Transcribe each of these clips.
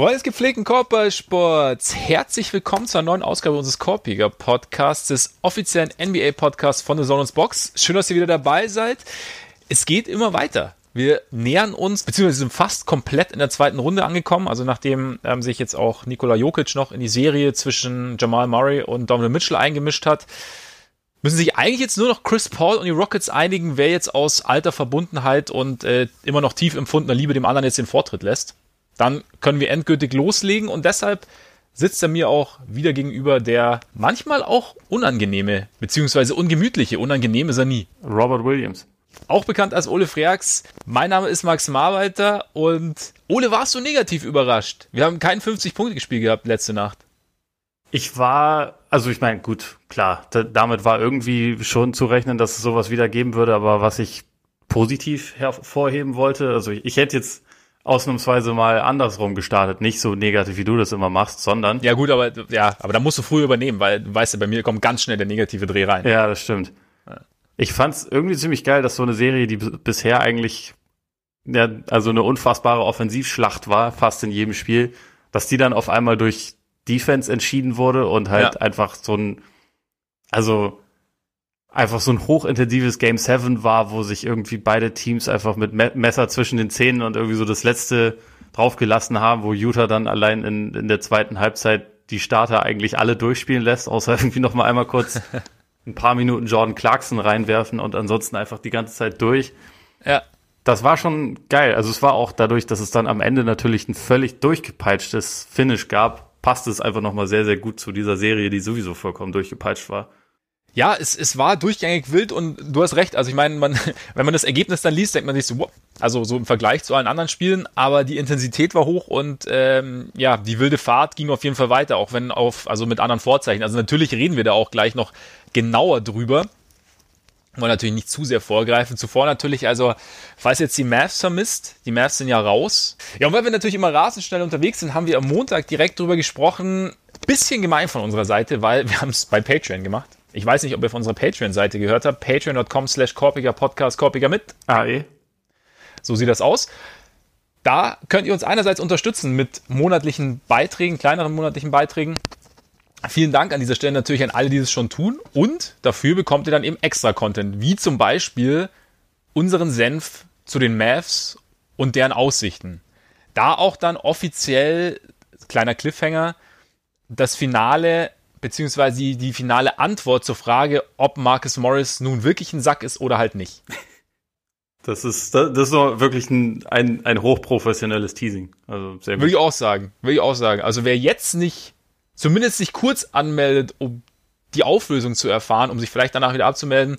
Freunde des gepflegten Korbballsports, herzlich willkommen zur neuen Ausgabe unseres Korbjäger Podcasts, des offiziellen NBA Podcasts von The Zone Box. Schön, dass ihr wieder dabei seid. Es geht immer weiter. Wir nähern uns, beziehungsweise sind fast komplett in der zweiten Runde angekommen. Also nachdem ähm, sich jetzt auch Nikola Jokic noch in die Serie zwischen Jamal Murray und Donovan Mitchell eingemischt hat, müssen sich eigentlich jetzt nur noch Chris Paul und die Rockets einigen, wer jetzt aus alter Verbundenheit und äh, immer noch tief empfundener Liebe dem anderen jetzt den Vortritt lässt dann können wir endgültig loslegen und deshalb sitzt er mir auch wieder gegenüber, der manchmal auch unangenehme, beziehungsweise ungemütliche, unangenehm ist er nie. Robert Williams. Auch bekannt als Ole Freaks. Mein Name ist Max Marweiter und Ole, warst du negativ überrascht? Wir haben kein 50-Punkte-Spiel gehabt letzte Nacht. Ich war, also ich meine, gut, klar, damit war irgendwie schon zu rechnen, dass es sowas wieder geben würde, aber was ich positiv hervorheben wollte, also ich, ich hätte jetzt ausnahmsweise mal andersrum gestartet. Nicht so negativ, wie du das immer machst, sondern. Ja, gut, aber, ja, aber da musst du früh übernehmen, weil, weißt du, bei mir kommt ganz schnell der negative Dreh rein. Ja, das stimmt. Ich fand's irgendwie ziemlich geil, dass so eine Serie, die bisher eigentlich, ja, also eine unfassbare Offensivschlacht war, fast in jedem Spiel, dass die dann auf einmal durch Defense entschieden wurde und halt ja. einfach so ein, also, einfach so ein hochintensives Game 7 war, wo sich irgendwie beide Teams einfach mit Messer zwischen den Zähnen und irgendwie so das letzte draufgelassen haben, wo Utah dann allein in, in der zweiten Halbzeit die Starter eigentlich alle durchspielen lässt, außer irgendwie noch mal einmal kurz ein paar Minuten Jordan Clarkson reinwerfen und ansonsten einfach die ganze Zeit durch. Ja. Das war schon geil. Also es war auch dadurch, dass es dann am Ende natürlich ein völlig durchgepeitschtes Finish gab, passt es einfach noch mal sehr, sehr gut zu dieser Serie, die sowieso vollkommen durchgepeitscht war. Ja, es, es war durchgängig wild und du hast recht. Also ich meine, man, wenn man das Ergebnis dann liest, denkt man sich so, wow, also so im Vergleich zu allen anderen Spielen, aber die Intensität war hoch und ähm, ja, die wilde Fahrt ging auf jeden Fall weiter, auch wenn auf, also mit anderen Vorzeichen. Also natürlich reden wir da auch gleich noch genauer drüber. Wollen natürlich nicht zu sehr vorgreifen. Zuvor natürlich, also, falls jetzt die Mavs vermisst, die Mavs sind ja raus. Ja, und weil wir natürlich immer rasend schnell unterwegs sind, haben wir am Montag direkt drüber gesprochen. Bisschen gemein von unserer Seite, weil wir haben es bei Patreon gemacht. Ich weiß nicht, ob ihr von unserer Patreon-Seite gehört habt. Patreon.com slash Korpiger Podcast, Korpiger mit AE. So sieht das aus. Da könnt ihr uns einerseits unterstützen mit monatlichen Beiträgen, kleineren monatlichen Beiträgen. Vielen Dank an dieser Stelle natürlich an alle, die das schon tun. Und dafür bekommt ihr dann eben extra Content, wie zum Beispiel unseren Senf zu den Mavs und deren Aussichten. Da auch dann offiziell, kleiner Cliffhanger, das Finale beziehungsweise die, die finale Antwort zur Frage, ob Marcus Morris nun wirklich ein Sack ist oder halt nicht. Das ist, das ist wirklich ein, ein, ein hochprofessionelles Teasing. Also sehr gut. Würde ich auch sagen. Würde ich auch sagen. Also wer jetzt nicht, zumindest sich kurz anmeldet, um die Auflösung zu erfahren, um sich vielleicht danach wieder abzumelden,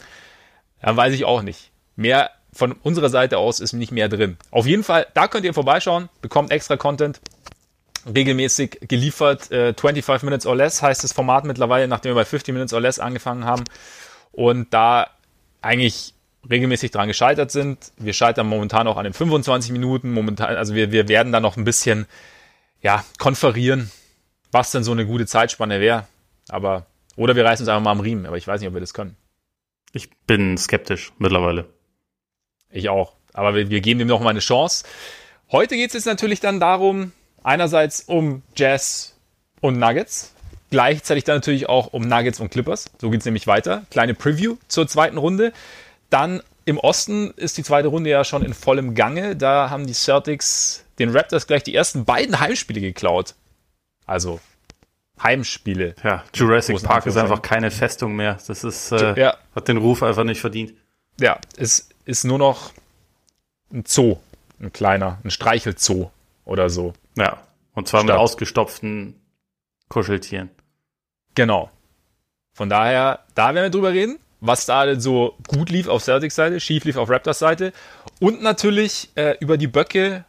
dann weiß ich auch nicht. Mehr von unserer Seite aus ist nicht mehr drin. Auf jeden Fall, da könnt ihr vorbeischauen, bekommt extra Content regelmäßig geliefert. Äh, 25 Minutes or Less heißt das Format mittlerweile, nachdem wir bei 50 Minutes or Less angefangen haben. Und da eigentlich regelmäßig dran gescheitert sind. Wir scheitern momentan auch an den 25 Minuten. Momentan, also wir, wir werden da noch ein bisschen, ja, konferieren, was denn so eine gute Zeitspanne wäre. Aber, oder wir reißen uns einfach mal am Riemen. Aber ich weiß nicht, ob wir das können. Ich bin skeptisch mittlerweile. Ich auch. Aber wir, wir geben dem noch mal eine Chance. Heute geht es jetzt natürlich dann darum, Einerseits um Jazz und Nuggets. Gleichzeitig dann natürlich auch um Nuggets und Clippers. So geht's nämlich weiter. Kleine Preview zur zweiten Runde. Dann im Osten ist die zweite Runde ja schon in vollem Gange. Da haben die Celtics den Raptors gleich die ersten beiden Heimspiele geklaut. Also Heimspiele. Ja, Jurassic Park ist einfach keine Festung mehr. Das ist, äh, ja. hat den Ruf einfach nicht verdient. Ja, es ist nur noch ein Zoo. Ein kleiner, ein Streichelzoo oder so. Ja, und zwar Statt. mit ausgestopften Kuscheltieren. Genau. Von daher, da werden wir drüber reden, was da denn so gut lief auf Celtics Seite, schief lief auf Raptors Seite und natürlich äh, über die Böcke,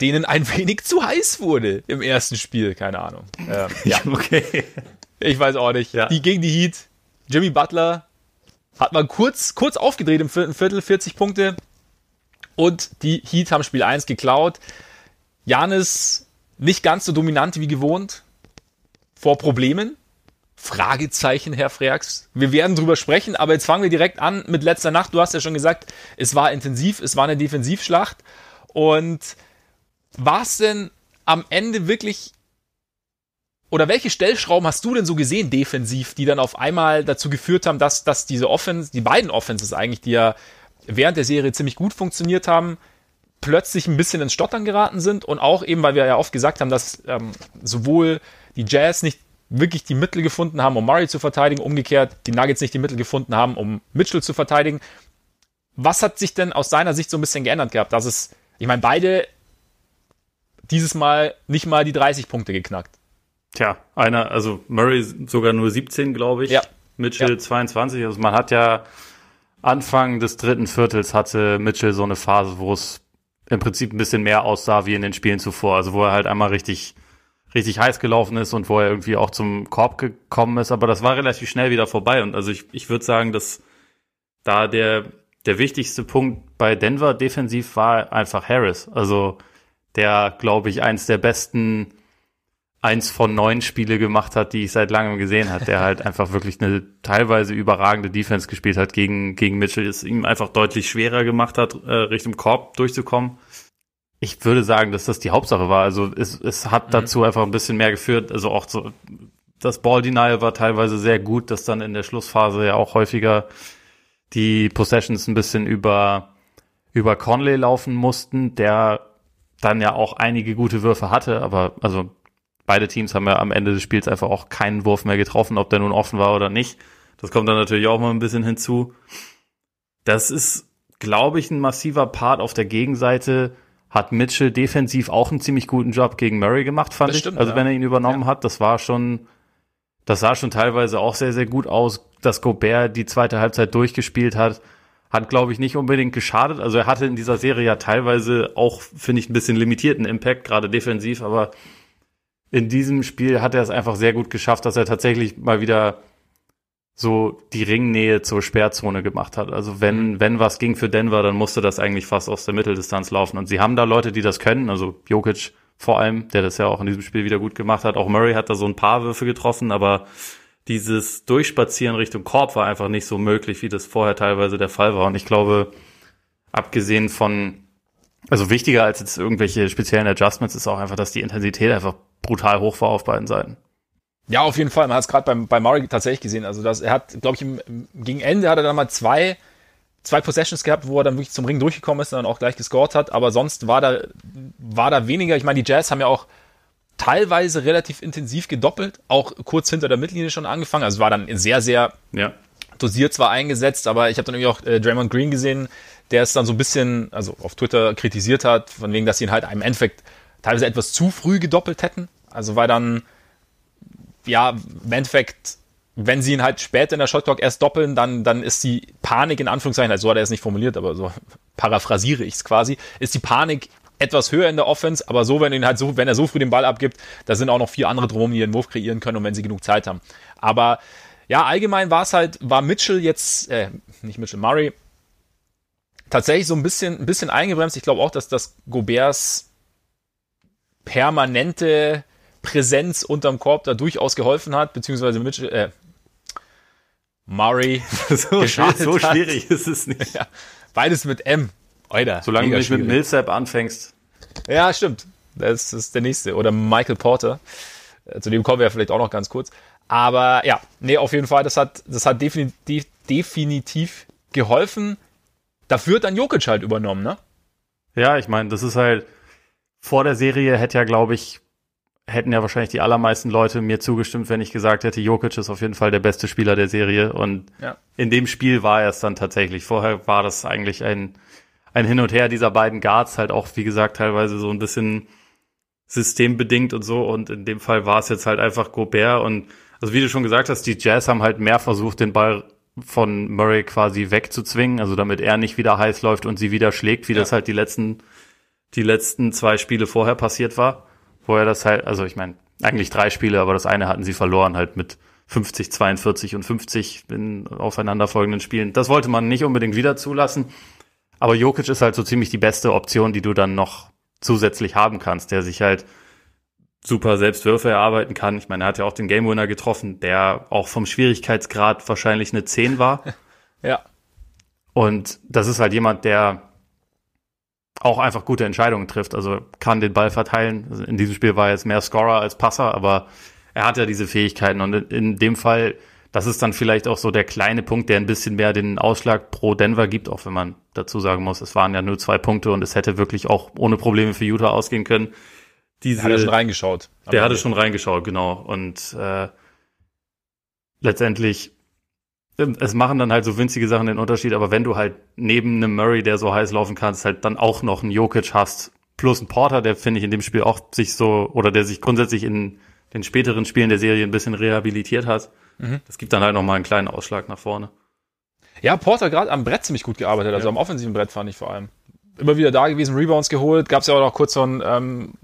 denen ein wenig zu heiß wurde im ersten Spiel, keine Ahnung. Ähm, ja, okay. Ich weiß auch nicht. Ja. Die gegen die Heat, Jimmy Butler hat mal kurz, kurz aufgedreht im vierten Viertel, 40 Punkte und die Heat haben Spiel 1 geklaut. Janis nicht ganz so dominant wie gewohnt. Vor Problemen? Fragezeichen, Herr Freaks. Wir werden drüber sprechen, aber jetzt fangen wir direkt an mit letzter Nacht. Du hast ja schon gesagt, es war intensiv, es war eine Defensivschlacht. Und war es denn am Ende wirklich oder welche Stellschrauben hast du denn so gesehen defensiv, die dann auf einmal dazu geführt haben, dass, dass diese Offense, die beiden Offenses eigentlich, die ja während der Serie ziemlich gut funktioniert haben, plötzlich ein bisschen ins Stottern geraten sind und auch eben, weil wir ja oft gesagt haben, dass ähm, sowohl die Jazz nicht wirklich die Mittel gefunden haben, um Murray zu verteidigen, umgekehrt die Nuggets nicht die Mittel gefunden haben, um Mitchell zu verteidigen. Was hat sich denn aus deiner Sicht so ein bisschen geändert gehabt? Dass es, ich meine, beide dieses Mal nicht mal die 30 Punkte geknackt. Tja, einer, also Murray sogar nur 17, glaube ich. Ja. Mitchell ja. 22. Also man hat ja Anfang des dritten Viertels hatte Mitchell so eine Phase, wo es im Prinzip ein bisschen mehr aussah wie in den Spielen zuvor. Also wo er halt einmal richtig, richtig heiß gelaufen ist und wo er irgendwie auch zum Korb gekommen ist. Aber das war relativ schnell wieder vorbei. Und also ich, ich würde sagen, dass da der, der wichtigste Punkt bei Denver defensiv war einfach Harris. Also der, glaube ich, eins der besten eins von neun Spiele gemacht hat, die ich seit langem gesehen hat, der halt einfach wirklich eine teilweise überragende Defense gespielt hat gegen, gegen Mitchell, es ihm einfach deutlich schwerer gemacht hat, äh, Richtung Korb durchzukommen. Ich würde sagen, dass das die Hauptsache war. Also es, es hat mhm. dazu einfach ein bisschen mehr geführt. Also auch so, das Ball Denial war teilweise sehr gut, dass dann in der Schlussphase ja auch häufiger die Possessions ein bisschen über, über Conley laufen mussten, der dann ja auch einige gute Würfe hatte, aber also beide Teams haben ja am Ende des Spiels einfach auch keinen Wurf mehr getroffen, ob der nun offen war oder nicht. Das kommt dann natürlich auch mal ein bisschen hinzu. Das ist, glaube ich, ein massiver Part auf der Gegenseite. Hat Mitchell defensiv auch einen ziemlich guten Job gegen Murray gemacht, fand das ich. Stimmt, also ja. wenn er ihn übernommen ja. hat, das war schon, das sah schon teilweise auch sehr, sehr gut aus, dass Gobert die zweite Halbzeit durchgespielt hat. Hat, glaube ich, nicht unbedingt geschadet. Also er hatte in dieser Serie ja teilweise auch, finde ich, ein bisschen limitierten Impact, gerade defensiv, aber in diesem Spiel hat er es einfach sehr gut geschafft, dass er tatsächlich mal wieder so die Ringnähe zur Sperrzone gemacht hat. Also wenn, mhm. wenn was ging für Denver, dann musste das eigentlich fast aus der Mitteldistanz laufen. Und sie haben da Leute, die das können, also Jokic vor allem, der das ja auch in diesem Spiel wieder gut gemacht hat. Auch Murray hat da so ein paar Würfe getroffen, aber dieses Durchspazieren Richtung Korb war einfach nicht so möglich, wie das vorher teilweise der Fall war. Und ich glaube, abgesehen von, also wichtiger als jetzt irgendwelche speziellen Adjustments ist auch einfach, dass die Intensität einfach brutal hoch war auf beiden Seiten. Ja, auf jeden Fall. Man hat es gerade beim, bei Murray tatsächlich gesehen. Also das, er hat, glaube ich, im, gegen Ende hat er dann mal zwei, zwei Possessions gehabt, wo er dann wirklich zum Ring durchgekommen ist und dann auch gleich gescored hat. Aber sonst war da, war da weniger. Ich meine, die Jazz haben ja auch teilweise relativ intensiv gedoppelt, auch kurz hinter der Mittellinie schon angefangen. Also war dann sehr, sehr ja. dosiert zwar eingesetzt, aber ich habe dann irgendwie auch äh, Draymond Green gesehen, der es dann so ein bisschen, also auf Twitter kritisiert hat, von wegen, dass sie ihn halt im Endeffekt teilweise etwas zu früh gedoppelt hätten. Also weil dann, ja, im Endeffekt, wenn sie ihn halt später in der Shotclock erst doppeln, dann, dann ist die Panik in Anführungszeichen, also so hat er es nicht formuliert, aber so paraphrasiere ich es quasi, ist die Panik etwas höher in der Offense, aber so, wenn, ihn halt so, wenn er so früh den Ball abgibt, da sind auch noch vier andere drum, die ihren Wurf kreieren können und wenn sie genug Zeit haben. Aber ja, allgemein war es halt, war Mitchell jetzt, äh, nicht Mitchell, Murray, tatsächlich so ein bisschen, ein bisschen eingebremst. Ich glaube auch, dass das Goberts permanente Präsenz unterm Korb da durchaus geholfen hat, beziehungsweise Mitchell, äh, Murray so, so schwierig hat. ist es nicht. Ja, beides mit M. Oida, Solange du nicht schwierig. mit Millsap anfängst. Ja, stimmt. Das ist der nächste. Oder Michael Porter. Äh, zu dem kommen wir ja vielleicht auch noch ganz kurz. Aber ja, nee, auf jeden Fall, das hat, das hat definitiv, definitiv geholfen. Dafür hat dann Jokic halt übernommen, ne? Ja, ich meine, das ist halt, vor der Serie hätte ja, glaube ich, hätten ja wahrscheinlich die allermeisten Leute mir zugestimmt, wenn ich gesagt hätte, Jokic ist auf jeden Fall der beste Spieler der Serie. Und ja. in dem Spiel war er es dann tatsächlich. Vorher war das eigentlich ein, ein Hin und Her dieser beiden Guards, halt auch, wie gesagt, teilweise so ein bisschen systembedingt und so. Und in dem Fall war es jetzt halt einfach Gobert. Und also wie du schon gesagt hast, die Jazz haben halt mehr versucht, den Ball von Murray quasi wegzuzwingen, also damit er nicht wieder heiß läuft und sie wieder schlägt, wie ja. das halt die letzten die letzten zwei Spiele vorher passiert war, wo er das halt, also ich meine, eigentlich drei Spiele, aber das eine hatten sie verloren, halt mit 50, 42 und 50 in aufeinanderfolgenden Spielen. Das wollte man nicht unbedingt wieder zulassen. Aber Jokic ist halt so ziemlich die beste Option, die du dann noch zusätzlich haben kannst, der sich halt super Selbstwürfe erarbeiten kann. Ich meine, er hat ja auch den Game Winner getroffen, der auch vom Schwierigkeitsgrad wahrscheinlich eine 10 war. ja. Und das ist halt jemand, der auch einfach gute Entscheidungen trifft. Also kann den Ball verteilen. In diesem Spiel war er jetzt mehr Scorer als Passer, aber er hat ja diese Fähigkeiten. Und in dem Fall, das ist dann vielleicht auch so der kleine Punkt, der ein bisschen mehr den Ausschlag pro Denver gibt, auch wenn man dazu sagen muss, es waren ja nur zwei Punkte und es hätte wirklich auch ohne Probleme für Utah ausgehen können. Diese, der hat schon reingeschaut. Der hatte schon reingeschaut, genau. Und äh, letztendlich es machen dann halt so winzige Sachen den Unterschied, aber wenn du halt neben einem Murray, der so heiß laufen kannst, halt dann auch noch einen Jokic hast, plus einen Porter, der finde ich in dem Spiel auch sich so, oder der sich grundsätzlich in den späteren Spielen der Serie ein bisschen rehabilitiert hat, mhm. das gibt dann halt nochmal einen kleinen Ausschlag nach vorne. Ja, Porter gerade am Brett ziemlich gut gearbeitet, also ja. am offensiven Brett fand ich vor allem. Immer wieder da gewesen, Rebounds geholt, gab es ja auch noch kurz so ein, ähm,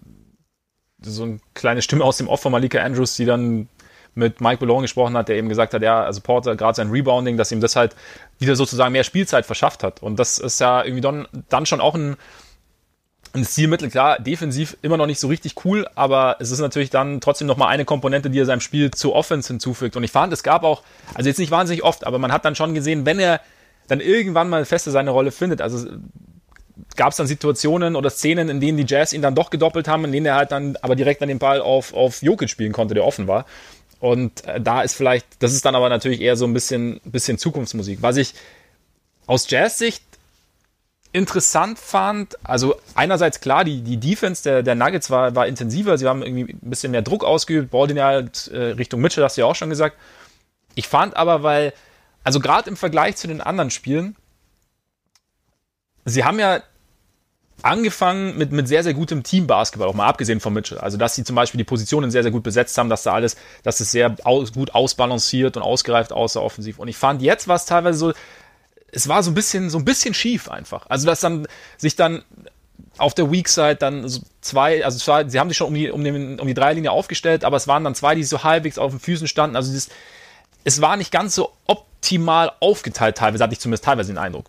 so eine kleine Stimme aus dem Off von Malika Andrews, die dann mit Mike Malone gesprochen hat, der eben gesagt hat, ja, also Porter, gerade sein Rebounding, dass ihm das halt wieder sozusagen mehr Spielzeit verschafft hat. Und das ist ja irgendwie dann, dann schon auch ein, ein Stilmittel, klar, defensiv immer noch nicht so richtig cool, aber es ist natürlich dann trotzdem nochmal eine Komponente, die er seinem Spiel zur Offense hinzufügt. Und ich fand, es gab auch, also jetzt nicht wahnsinnig oft, aber man hat dann schon gesehen, wenn er dann irgendwann mal feste seine Rolle findet, also gab es dann Situationen oder Szenen, in denen die Jazz ihn dann doch gedoppelt haben, in denen er halt dann aber direkt an den Ball auf, auf Jokic spielen konnte, der offen war. Und äh, da ist vielleicht, das ist dann aber natürlich eher so ein bisschen, bisschen Zukunftsmusik. Was ich aus Jazz-Sicht interessant fand, also einerseits klar, die, die Defense der, der Nuggets war, war intensiver, sie haben irgendwie ein bisschen mehr Druck ausgeübt, Baldwin halt äh, Richtung Mitchell, hast du ja auch schon gesagt. Ich fand aber, weil, also gerade im Vergleich zu den anderen Spielen, sie haben ja angefangen mit, mit sehr, sehr gutem Teambasketball, auch mal abgesehen von Mitchell. Also, dass sie zum Beispiel die Positionen sehr, sehr gut besetzt haben, dass da alles, dass es sehr aus, gut ausbalanciert und ausgereift aussah offensiv. Und ich fand jetzt war es teilweise so, es war so ein bisschen, so ein bisschen schief einfach. Also, dass dann sich dann auf der Weak Side dann so zwei, also zwei, sie haben sich schon um die, um, den, um die Dreilinie aufgestellt, aber es waren dann zwei, die so halbwegs auf den Füßen standen. Also, dieses, es war nicht ganz so optimal aufgeteilt teilweise, hatte ich zumindest teilweise den Eindruck.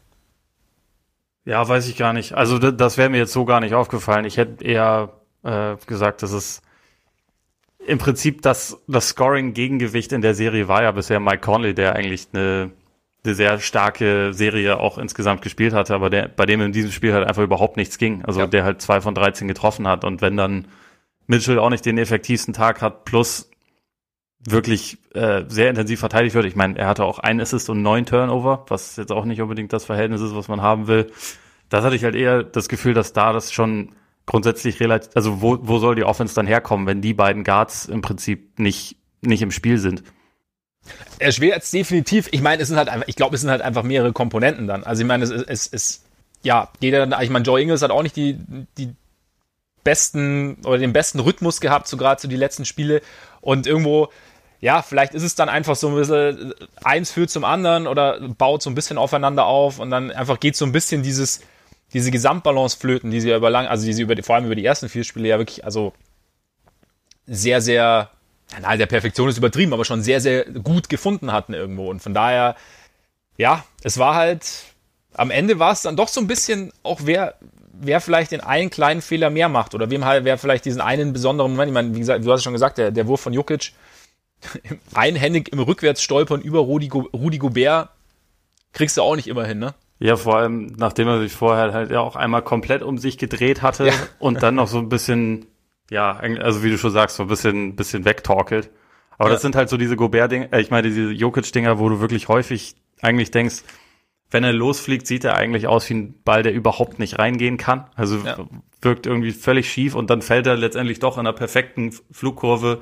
Ja, weiß ich gar nicht. Also das wäre mir jetzt so gar nicht aufgefallen. Ich hätte eher äh, gesagt, dass es im Prinzip das, das Scoring-Gegengewicht in der Serie war ja bisher Mike Conley, der eigentlich eine, eine sehr starke Serie auch insgesamt gespielt hatte, aber der, bei dem in diesem Spiel halt einfach überhaupt nichts ging. Also ja. der halt zwei von 13 getroffen hat. Und wenn dann Mitchell auch nicht den effektivsten Tag hat, plus wirklich äh, sehr intensiv verteidigt wird. Ich meine, er hatte auch ein Assist und neun Turnover, was jetzt auch nicht unbedingt das Verhältnis ist, was man haben will. Das hatte ich halt eher das Gefühl, dass da das schon grundsätzlich relativ, also wo, wo soll die Offense dann herkommen, wenn die beiden Guards im Prinzip nicht, nicht im Spiel sind? Erschwert es definitiv. Ich meine, es sind halt einfach, ich glaube, es sind halt einfach mehrere Komponenten dann. Also ich meine, es ist, es, es, ja, jeder, ich meine, Joe Ingles hat auch nicht die, die besten oder den besten Rhythmus gehabt, so gerade so die letzten Spiele. Und irgendwo, ja, vielleicht ist es dann einfach so ein bisschen, eins führt zum anderen oder baut so ein bisschen aufeinander auf und dann einfach geht so ein bisschen dieses, diese Gesamtbalance flöten, die sie über lang, also die sie über vor allem über die ersten vier Spiele ja wirklich, also sehr, sehr, na, der Perfektion ist übertrieben, aber schon sehr, sehr gut gefunden hatten irgendwo. Und von daher, ja, es war halt, am Ende war es dann doch so ein bisschen auch wer, wer vielleicht den einen kleinen Fehler mehr macht oder wem halt, wer vielleicht diesen einen besonderen Moment, ich meine, wie gesagt, du hast es schon gesagt, der, der Wurf von Jukic, einhändig im Rückwärtsstolpern über Rudi, Go Rudi Gobert kriegst du auch nicht immer hin, ne? Ja, vor allem, nachdem er sich vorher halt ja auch einmal komplett um sich gedreht hatte ja. und dann noch so ein bisschen, ja, also wie du schon sagst, so ein bisschen, bisschen wegtorkelt. Aber ja. das sind halt so diese Gobert-Dinger, äh, ich meine, diese Jokic-Dinger, wo du wirklich häufig eigentlich denkst, wenn er losfliegt, sieht er eigentlich aus wie ein Ball, der überhaupt nicht reingehen kann. Also ja. wirkt irgendwie völlig schief und dann fällt er letztendlich doch in einer perfekten Flugkurve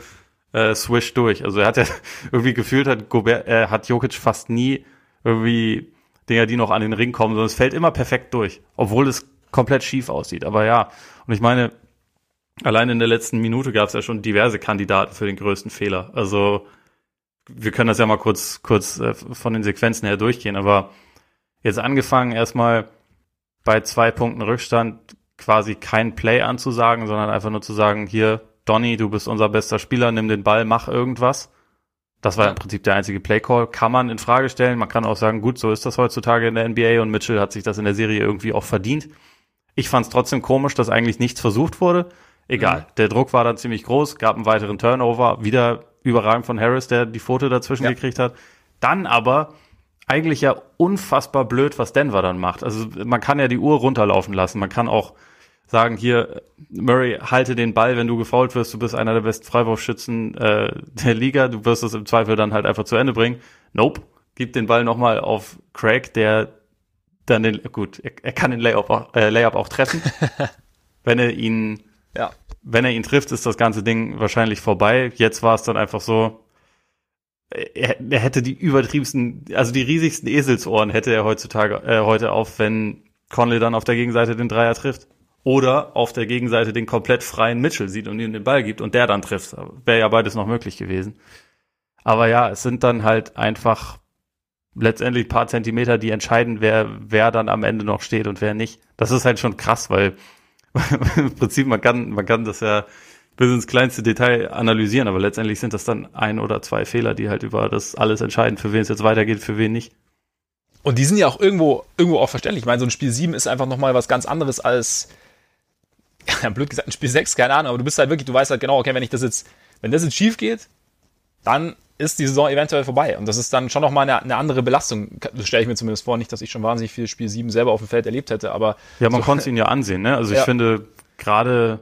äh, Swish durch. Also er hat ja irgendwie gefühlt, hat Gobert, äh, hat Jokic fast nie irgendwie Dinger, die noch an den Ring kommen, sondern es fällt immer perfekt durch, obwohl es komplett schief aussieht. Aber ja, und ich meine, allein in der letzten Minute gab es ja schon diverse Kandidaten für den größten Fehler. Also wir können das ja mal kurz, kurz äh, von den Sequenzen her durchgehen, aber jetzt angefangen erstmal bei zwei Punkten Rückstand quasi kein Play anzusagen, sondern einfach nur zu sagen, hier, Donny, du bist unser bester Spieler, nimm den Ball, mach irgendwas. Das war im Prinzip der einzige Playcall. Kann man in Frage stellen. Man kann auch sagen, gut, so ist das heutzutage in der NBA und Mitchell hat sich das in der Serie irgendwie auch verdient. Ich fand es trotzdem komisch, dass eigentlich nichts versucht wurde. Egal. Mhm. Der Druck war dann ziemlich groß, gab einen weiteren Turnover, wieder überragend von Harris, der die Foto dazwischen ja. gekriegt hat. Dann aber eigentlich ja unfassbar blöd, was Denver dann macht. Also man kann ja die Uhr runterlaufen lassen. Man kann auch sagen, hier, Murray, halte den Ball, wenn du gefault wirst, du bist einer der besten Freiwurfschützen äh, der Liga, du wirst es im Zweifel dann halt einfach zu Ende bringen. Nope, gib den Ball nochmal auf Craig, der dann den, gut, er, er kann den Layup auch, äh, Layup auch treffen. wenn er ihn, ja. wenn er ihn trifft, ist das ganze Ding wahrscheinlich vorbei. Jetzt war es dann einfach so, er, er hätte die übertriebensten, also die riesigsten Eselsohren hätte er heutzutage, äh, heute auf, wenn Conley dann auf der Gegenseite den Dreier trifft. Oder auf der Gegenseite den komplett freien Mitchell sieht und ihm den Ball gibt und der dann trifft. Wäre ja beides noch möglich gewesen. Aber ja, es sind dann halt einfach letztendlich paar Zentimeter, die entscheiden, wer, wer dann am Ende noch steht und wer nicht. Das ist halt schon krass, weil im Prinzip man kann, man kann das ja bis ins kleinste Detail analysieren, aber letztendlich sind das dann ein oder zwei Fehler, die halt über das alles entscheiden, für wen es jetzt weitergeht, für wen nicht. Und die sind ja auch irgendwo, irgendwo auch verständlich. Ich meine, so ein Spiel 7 ist einfach nochmal was ganz anderes als, ja, blöd gesagt, ein Spiel 6, keine Ahnung, aber du bist halt wirklich, du weißt halt genau, okay, wenn ich das jetzt, wenn das jetzt schief geht, dann ist die Saison eventuell vorbei. Und das ist dann schon nochmal eine, eine andere Belastung. Das stelle ich mir zumindest vor. Nicht, dass ich schon wahnsinnig viel Spiel 7 selber auf dem Feld erlebt hätte, aber. Ja, man so, konnte es ihn ja ansehen, ne? Also ich finde, gerade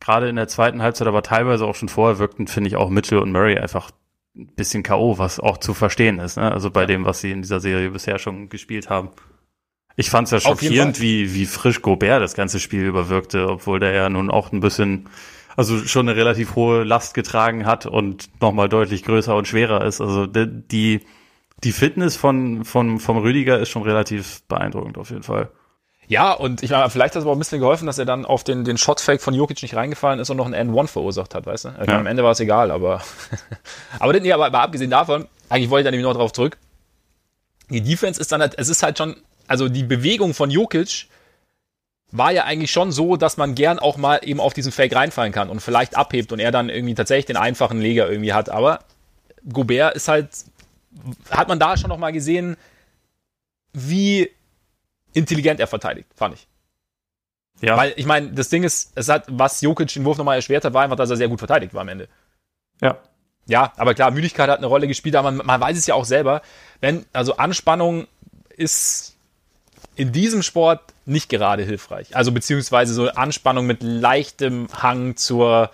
gerade in der zweiten Halbzeit, aber teilweise auch schon vorher wirkten, finde ich auch Mitchell und Murray einfach ein bisschen K.O., was auch zu verstehen ist, ne? Also bei dem, was sie in dieser Serie bisher schon gespielt haben. Ich fand es ja schockierend, wie, wie frisch Gobert das ganze Spiel überwirkte, obwohl der ja nun auch ein bisschen, also schon eine relativ hohe Last getragen hat und nochmal deutlich größer und schwerer ist. Also die, die Fitness von, von, vom Rüdiger ist schon relativ beeindruckend auf jeden Fall. Ja, und ich meine, vielleicht hat es aber auch ein bisschen geholfen, dass er dann auf den, den Shotfake von Jokic nicht reingefallen ist und noch einen N1 verursacht hat, weißt du? Also ja. Am Ende war es egal, aber. aber, nee, aber, aber abgesehen davon, eigentlich wollte ich da nämlich noch drauf zurück. Die Defense ist dann halt, es ist halt schon, also die Bewegung von Jokic war ja eigentlich schon so, dass man gern auch mal eben auf diesen Fake reinfallen kann und vielleicht abhebt und er dann irgendwie tatsächlich den einfachen Leger irgendwie hat. Aber Gobert ist halt, hat man da schon noch mal gesehen, wie intelligent er verteidigt, fand ich. Ja. Weil ich meine, das Ding ist, es hat, was Jokic den Wurf nochmal erschwert hat, war einfach, dass er sehr gut verteidigt war am Ende. Ja. Ja, aber klar, Müdigkeit hat eine Rolle gespielt, aber man, man weiß es ja auch selber, wenn, also Anspannung ist in diesem Sport nicht gerade hilfreich. Also beziehungsweise so Anspannung mit leichtem Hang zur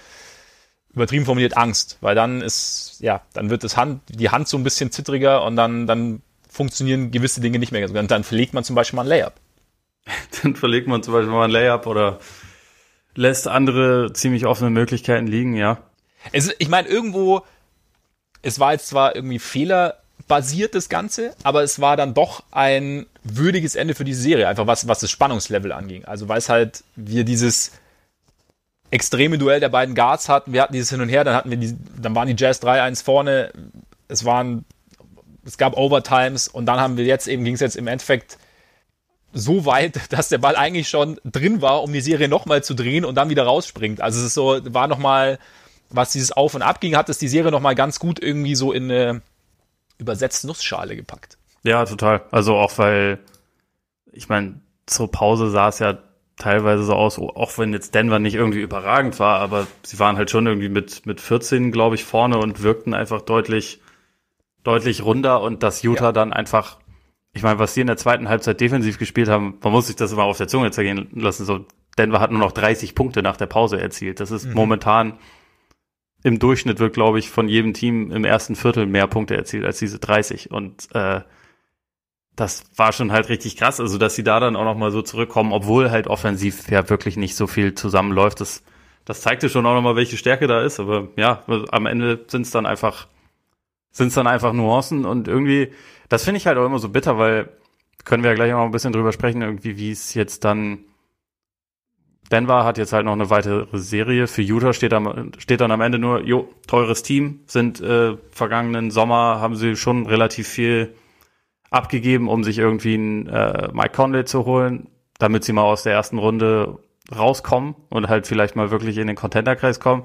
übertrieben formuliert Angst, weil dann ist, ja, dann wird das Hand, die Hand so ein bisschen zittriger und dann, dann funktionieren gewisse Dinge nicht mehr. Und dann verlegt man zum Beispiel mal ein Layup. dann verlegt man zum Beispiel mal ein Layup oder lässt andere ziemlich offene Möglichkeiten liegen, ja. Es, ich meine, irgendwo, es war jetzt zwar irgendwie fehlerbasiert, das Ganze, aber es war dann doch ein würdiges Ende für diese Serie, einfach was, was das Spannungslevel anging. Also weil es halt wir dieses extreme Duell der beiden Guards hatten, wir hatten dieses Hin und Her, dann hatten wir die, dann waren die Jazz 3-1 vorne, es waren es gab Overtimes und dann haben wir jetzt eben, ging es jetzt im Endeffekt so weit, dass der Ball eigentlich schon drin war, um die Serie nochmal zu drehen und dann wieder rausspringt. Also es ist so, war nochmal, was dieses Auf und Ab ging, hat es die Serie nochmal ganz gut irgendwie so in eine übersetzt Nussschale gepackt. Ja, total. Also auch weil, ich meine, zur Pause sah es ja teilweise so aus, auch wenn jetzt Denver nicht irgendwie überragend war, aber sie waren halt schon irgendwie mit, mit 14, glaube ich, vorne und wirkten einfach deutlich deutlich runder und dass Utah ja. dann einfach, ich meine, was sie in der zweiten Halbzeit defensiv gespielt haben, man muss sich das immer auf der Zunge zergehen lassen. So, Denver hat nur noch 30 Punkte nach der Pause erzielt. Das ist mhm. momentan im Durchschnitt wird, glaube ich, von jedem Team im ersten Viertel mehr Punkte erzielt als diese 30. Und äh, das war schon halt richtig krass. Also, dass sie da dann auch noch mal so zurückkommen, obwohl halt offensiv ja wirklich nicht so viel zusammenläuft. Das, das zeigte schon auch noch mal, welche Stärke da ist. Aber ja, am Ende sind es dann einfach sind es dann einfach Nuancen und irgendwie, das finde ich halt auch immer so bitter, weil können wir ja gleich auch noch ein bisschen drüber sprechen, irgendwie, wie es jetzt dann Denver hat jetzt halt noch eine weitere Serie. Für Utah steht, am, steht dann am Ende nur, jo, teures Team, sind äh, vergangenen Sommer, haben sie schon relativ viel abgegeben, um sich irgendwie einen äh, Mike Conley zu holen, damit sie mal aus der ersten Runde rauskommen und halt vielleicht mal wirklich in den Contenderkreis kommen.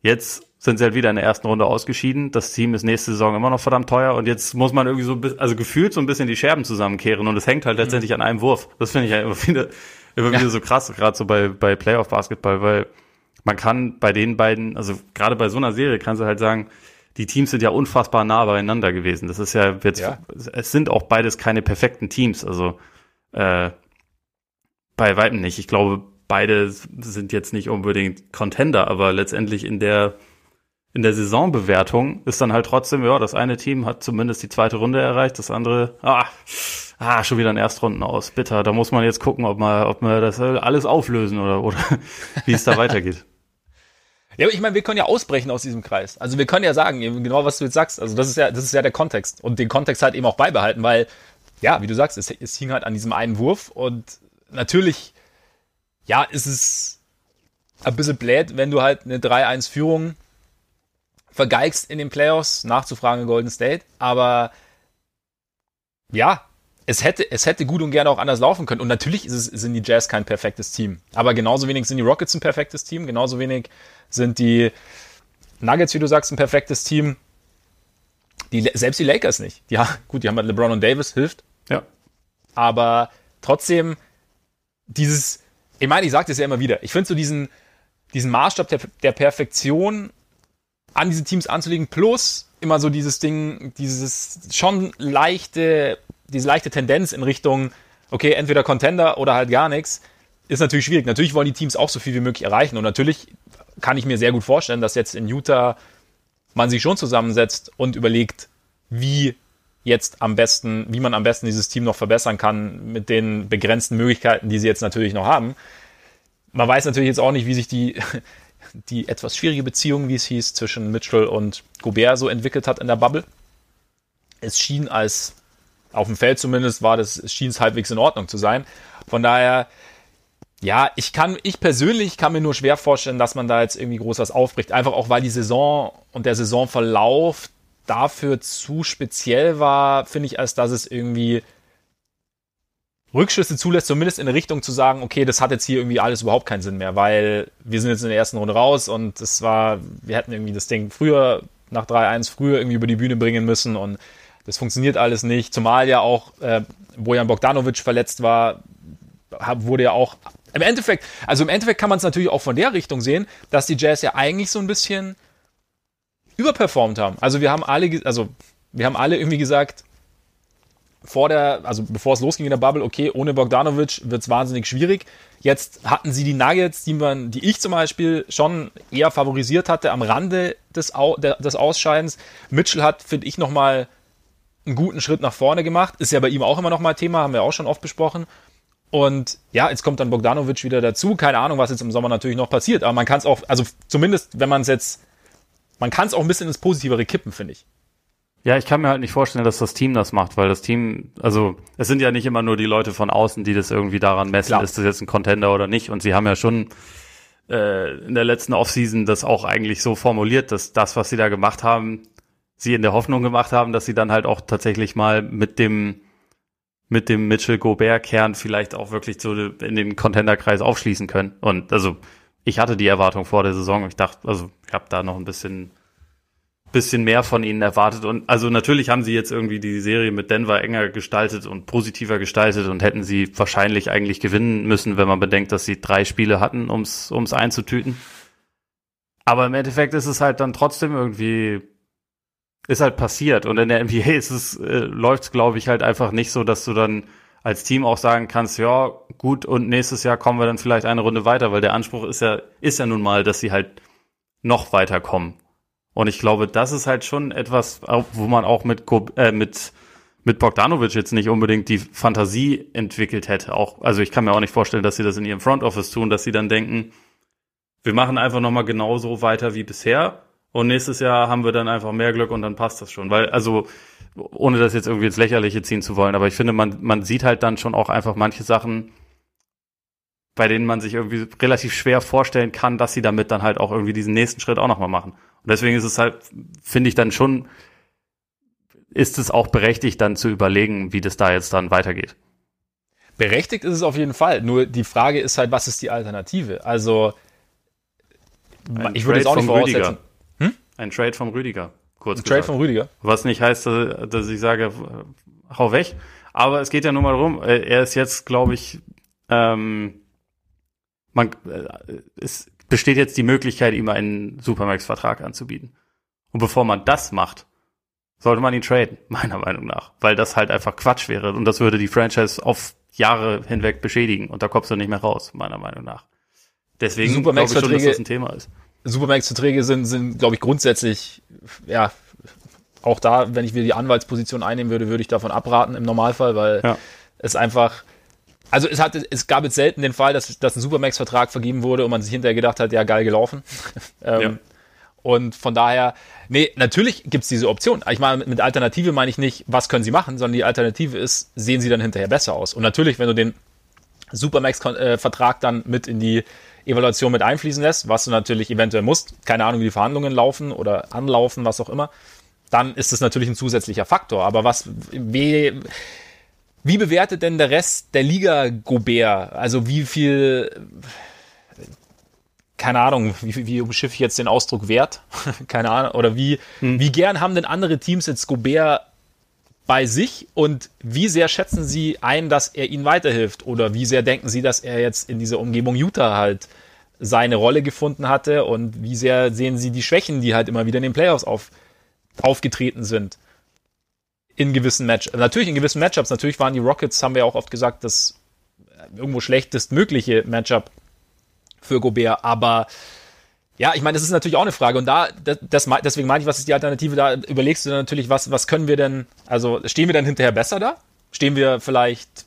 Jetzt sind sie halt wieder in der ersten Runde ausgeschieden. Das Team ist nächste Saison immer noch verdammt teuer und jetzt muss man irgendwie so, also gefühlt so ein bisschen die Scherben zusammenkehren und es hängt halt letztendlich mhm. an einem Wurf. Das finde ich ja immer wieder, immer ja. wieder so krass, gerade so bei, bei Playoff Basketball, weil man kann bei den beiden, also gerade bei so einer Serie kannst du halt sagen, die Teams sind ja unfassbar nah beieinander gewesen. Das ist ja jetzt, ja. es sind auch beides keine perfekten Teams. Also äh, bei weitem nicht. Ich glaube, beide sind jetzt nicht unbedingt Contender, aber letztendlich in der in der Saisonbewertung ist dann halt trotzdem, ja, das eine Team hat zumindest die zweite Runde erreicht, das andere, ah, ah schon wieder ein Erstrunden aus. Bitter, da muss man jetzt gucken, ob man, ob man das alles auflösen oder, oder wie es da weitergeht. Ja, aber ich meine, wir können ja ausbrechen aus diesem Kreis. Also wir können ja sagen, genau was du jetzt sagst. Also das ist ja, das ist ja der Kontext. Und den Kontext halt eben auch beibehalten, weil, ja, wie du sagst, es, es hing halt an diesem einen Wurf. Und natürlich, ja, ist es ein bisschen blöd, wenn du halt eine 3-1-Führung vergeigst in den Playoffs, nachzufragen in Golden State. Aber ja, es hätte, es hätte gut und gerne auch anders laufen können. Und natürlich ist es, sind die Jazz kein perfektes Team. Aber genauso wenig sind die Rockets ein perfektes Team. Genauso wenig sind die Nuggets, wie du sagst, ein perfektes Team. Die, selbst die Lakers nicht. Ja, gut, die haben halt LeBron und Davis, hilft. Ja. Aber trotzdem, dieses, ich meine, ich sage das ja immer wieder. Ich finde so diesen, diesen Maßstab der, der Perfektion an diese Teams anzulegen, plus immer so dieses Ding, dieses schon leichte, diese leichte Tendenz in Richtung, okay, entweder Contender oder halt gar nichts, ist natürlich schwierig. Natürlich wollen die Teams auch so viel wie möglich erreichen und natürlich kann ich mir sehr gut vorstellen, dass jetzt in Utah man sich schon zusammensetzt und überlegt, wie jetzt am besten, wie man am besten dieses Team noch verbessern kann mit den begrenzten Möglichkeiten, die sie jetzt natürlich noch haben. Man weiß natürlich jetzt auch nicht, wie sich die, die etwas schwierige Beziehung, wie es hieß, zwischen Mitchell und Gobert so entwickelt hat in der Bubble. Es schien als, auf dem Feld zumindest, war das, es schien es halbwegs in Ordnung zu sein. Von daher, ja, ich kann, ich persönlich kann mir nur schwer vorstellen, dass man da jetzt irgendwie groß was aufbricht. Einfach auch, weil die Saison und der Saisonverlauf dafür zu speziell war, finde ich, als dass es irgendwie Rückschlüsse zulässt, zumindest in eine Richtung zu sagen, okay, das hat jetzt hier irgendwie alles überhaupt keinen Sinn mehr, weil wir sind jetzt in der ersten Runde raus und es war, wir hätten irgendwie das Ding früher nach 3-1 früher irgendwie über die Bühne bringen müssen und das funktioniert alles nicht. Zumal ja auch äh, Bojan Bogdanovic verletzt war, wurde ja auch im Endeffekt, also im Endeffekt kann man es natürlich auch von der Richtung sehen, dass die Jazz ja eigentlich so ein bisschen überperformt haben. Also wir haben alle, also wir haben alle irgendwie gesagt, vor der, also bevor es losging in der Bubble, okay, ohne Bogdanovic wird es wahnsinnig schwierig. Jetzt hatten sie die Nuggets, die man, die ich zum Beispiel schon eher favorisiert hatte am Rande des, Au, der, des Ausscheidens. Mitchell hat, finde ich, nochmal einen guten Schritt nach vorne gemacht. Ist ja bei ihm auch immer nochmal Thema, haben wir auch schon oft besprochen. Und ja, jetzt kommt dann Bogdanovic wieder dazu. Keine Ahnung, was jetzt im Sommer natürlich noch passiert. Aber man kann es auch, also zumindest, wenn man es jetzt, man kann es auch ein bisschen ins Positivere kippen, finde ich. Ja, ich kann mir halt nicht vorstellen, dass das Team das macht, weil das Team, also es sind ja nicht immer nur die Leute von außen, die das irgendwie daran messen, Klar. ist das jetzt ein Contender oder nicht. Und sie haben ja schon äh, in der letzten Offseason das auch eigentlich so formuliert, dass das, was sie da gemacht haben, sie in der Hoffnung gemacht haben, dass sie dann halt auch tatsächlich mal mit dem mit dem Mitchell Gobert-Kern vielleicht auch wirklich so in den Contender-Kreis aufschließen können. Und also ich hatte die Erwartung vor der Saison. Ich dachte, also ich habe da noch ein bisschen bisschen mehr von ihnen erwartet. Und also natürlich haben sie jetzt irgendwie die Serie mit Denver enger gestaltet und positiver gestaltet und hätten sie wahrscheinlich eigentlich gewinnen müssen, wenn man bedenkt, dass sie drei Spiele hatten, ums ums einzutüten. Aber im Endeffekt ist es halt dann trotzdem irgendwie ist halt passiert. Und in der NBA ist es, äh, läuft glaube ich, halt einfach nicht so, dass du dann als Team auch sagen kannst, ja, gut, und nächstes Jahr kommen wir dann vielleicht eine Runde weiter, weil der Anspruch ist ja, ist ja nun mal, dass sie halt noch weiterkommen. Und ich glaube, das ist halt schon etwas, wo man auch mit, äh, mit, mit Bogdanovic jetzt nicht unbedingt die Fantasie entwickelt hätte. Auch, also ich kann mir auch nicht vorstellen, dass sie das in ihrem Front Office tun, dass sie dann denken, wir machen einfach nochmal genauso weiter wie bisher und nächstes Jahr haben wir dann einfach mehr Glück und dann passt das schon. Weil, also, ohne das jetzt irgendwie ins Lächerliche ziehen zu wollen, aber ich finde, man, man sieht halt dann schon auch einfach manche Sachen, bei denen man sich irgendwie relativ schwer vorstellen kann, dass sie damit dann halt auch irgendwie diesen nächsten Schritt auch nochmal machen. Und deswegen ist es halt, finde ich dann schon, ist es auch berechtigt, dann zu überlegen, wie das da jetzt dann weitergeht. Berechtigt ist es auf jeden Fall. Nur die Frage ist halt, was ist die Alternative? Also, Ein ich würde jetzt auch nicht voraussetzen. Rüdiger. Ein Trade vom Rüdiger. Kurz Ein gesagt. Trade vom Rüdiger. Was nicht heißt, dass ich sage, hau weg. Aber es geht ja nur mal darum, äh, er ist jetzt, glaube ich, ähm, man, äh, es besteht jetzt die Möglichkeit, ihm einen Supermax-Vertrag anzubieten. Und bevor man das macht, sollte man ihn traden, meiner Meinung nach. Weil das halt einfach Quatsch wäre und das würde die Franchise auf Jahre hinweg beschädigen und da kommst du nicht mehr raus, meiner Meinung nach. Deswegen glaube ich schon, dass das ein Thema ist. Supermax-Verträge sind, sind glaube ich, grundsätzlich, ja, auch da, wenn ich wieder die Anwaltsposition einnehmen würde, würde ich davon abraten im Normalfall, weil ja. es einfach, also es hatte, es gab jetzt selten den Fall, dass, dass ein Supermax-Vertrag vergeben wurde und man sich hinterher gedacht hat, ja, geil gelaufen. ähm, ja. Und von daher, nee, natürlich gibt's diese Option. Ich meine, mit Alternative meine ich nicht, was können sie machen, sondern die Alternative ist, sehen sie dann hinterher besser aus. Und natürlich, wenn du den Supermax-Vertrag dann mit in die Evaluation mit einfließen lässt, was du natürlich eventuell musst, keine Ahnung, wie die Verhandlungen laufen oder anlaufen, was auch immer, dann ist es natürlich ein zusätzlicher Faktor. Aber was, wie, wie bewertet denn der Rest der Liga Gobert? Also wie viel, keine Ahnung, wie, wie umschiffe ich jetzt den Ausdruck Wert? keine Ahnung. Oder wie, hm. wie gern haben denn andere Teams jetzt Gobert bei sich und wie sehr schätzen Sie ein, dass er Ihnen weiterhilft? Oder wie sehr denken Sie, dass er jetzt in dieser Umgebung Utah halt seine Rolle gefunden hatte? Und wie sehr sehen Sie die Schwächen, die halt immer wieder in den Playoffs auf, aufgetreten sind? In gewissen Matchups. Natürlich in gewissen Matchups. Natürlich waren die Rockets, haben wir auch oft gesagt, das irgendwo schlechtestmögliche Matchup für Gobert. Aber ja, ich meine, das ist natürlich auch eine Frage. Und da, das, deswegen meine ich, was ist die Alternative? Da überlegst du dann natürlich, was, was können wir denn, also stehen wir dann hinterher besser da? Stehen wir vielleicht,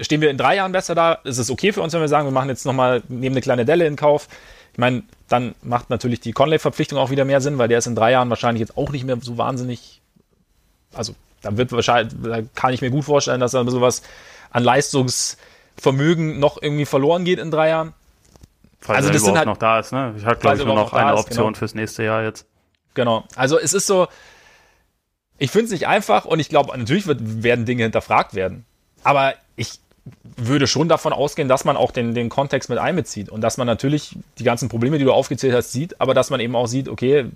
stehen wir in drei Jahren besser da? Ist es okay für uns, wenn wir sagen, wir machen jetzt nochmal, nehmen eine kleine Delle in Kauf? Ich meine, dann macht natürlich die Conley-Verpflichtung auch wieder mehr Sinn, weil der ist in drei Jahren wahrscheinlich jetzt auch nicht mehr so wahnsinnig, also da wird wahrscheinlich, da kann ich mir gut vorstellen, dass da ein bisschen was an Leistungsvermögen noch irgendwie verloren geht in drei Jahren. Falls also er das überhaupt halt, noch da ist, ne? Ich habe, glaube ich, nur noch eine ist, Option genau. fürs nächste Jahr jetzt. Genau. Also es ist so, ich finde es nicht einfach und ich glaube, natürlich wird, werden Dinge hinterfragt werden. Aber ich würde schon davon ausgehen, dass man auch den, den Kontext mit einbezieht und dass man natürlich die ganzen Probleme, die du aufgezählt hast, sieht, aber dass man eben auch sieht, okay,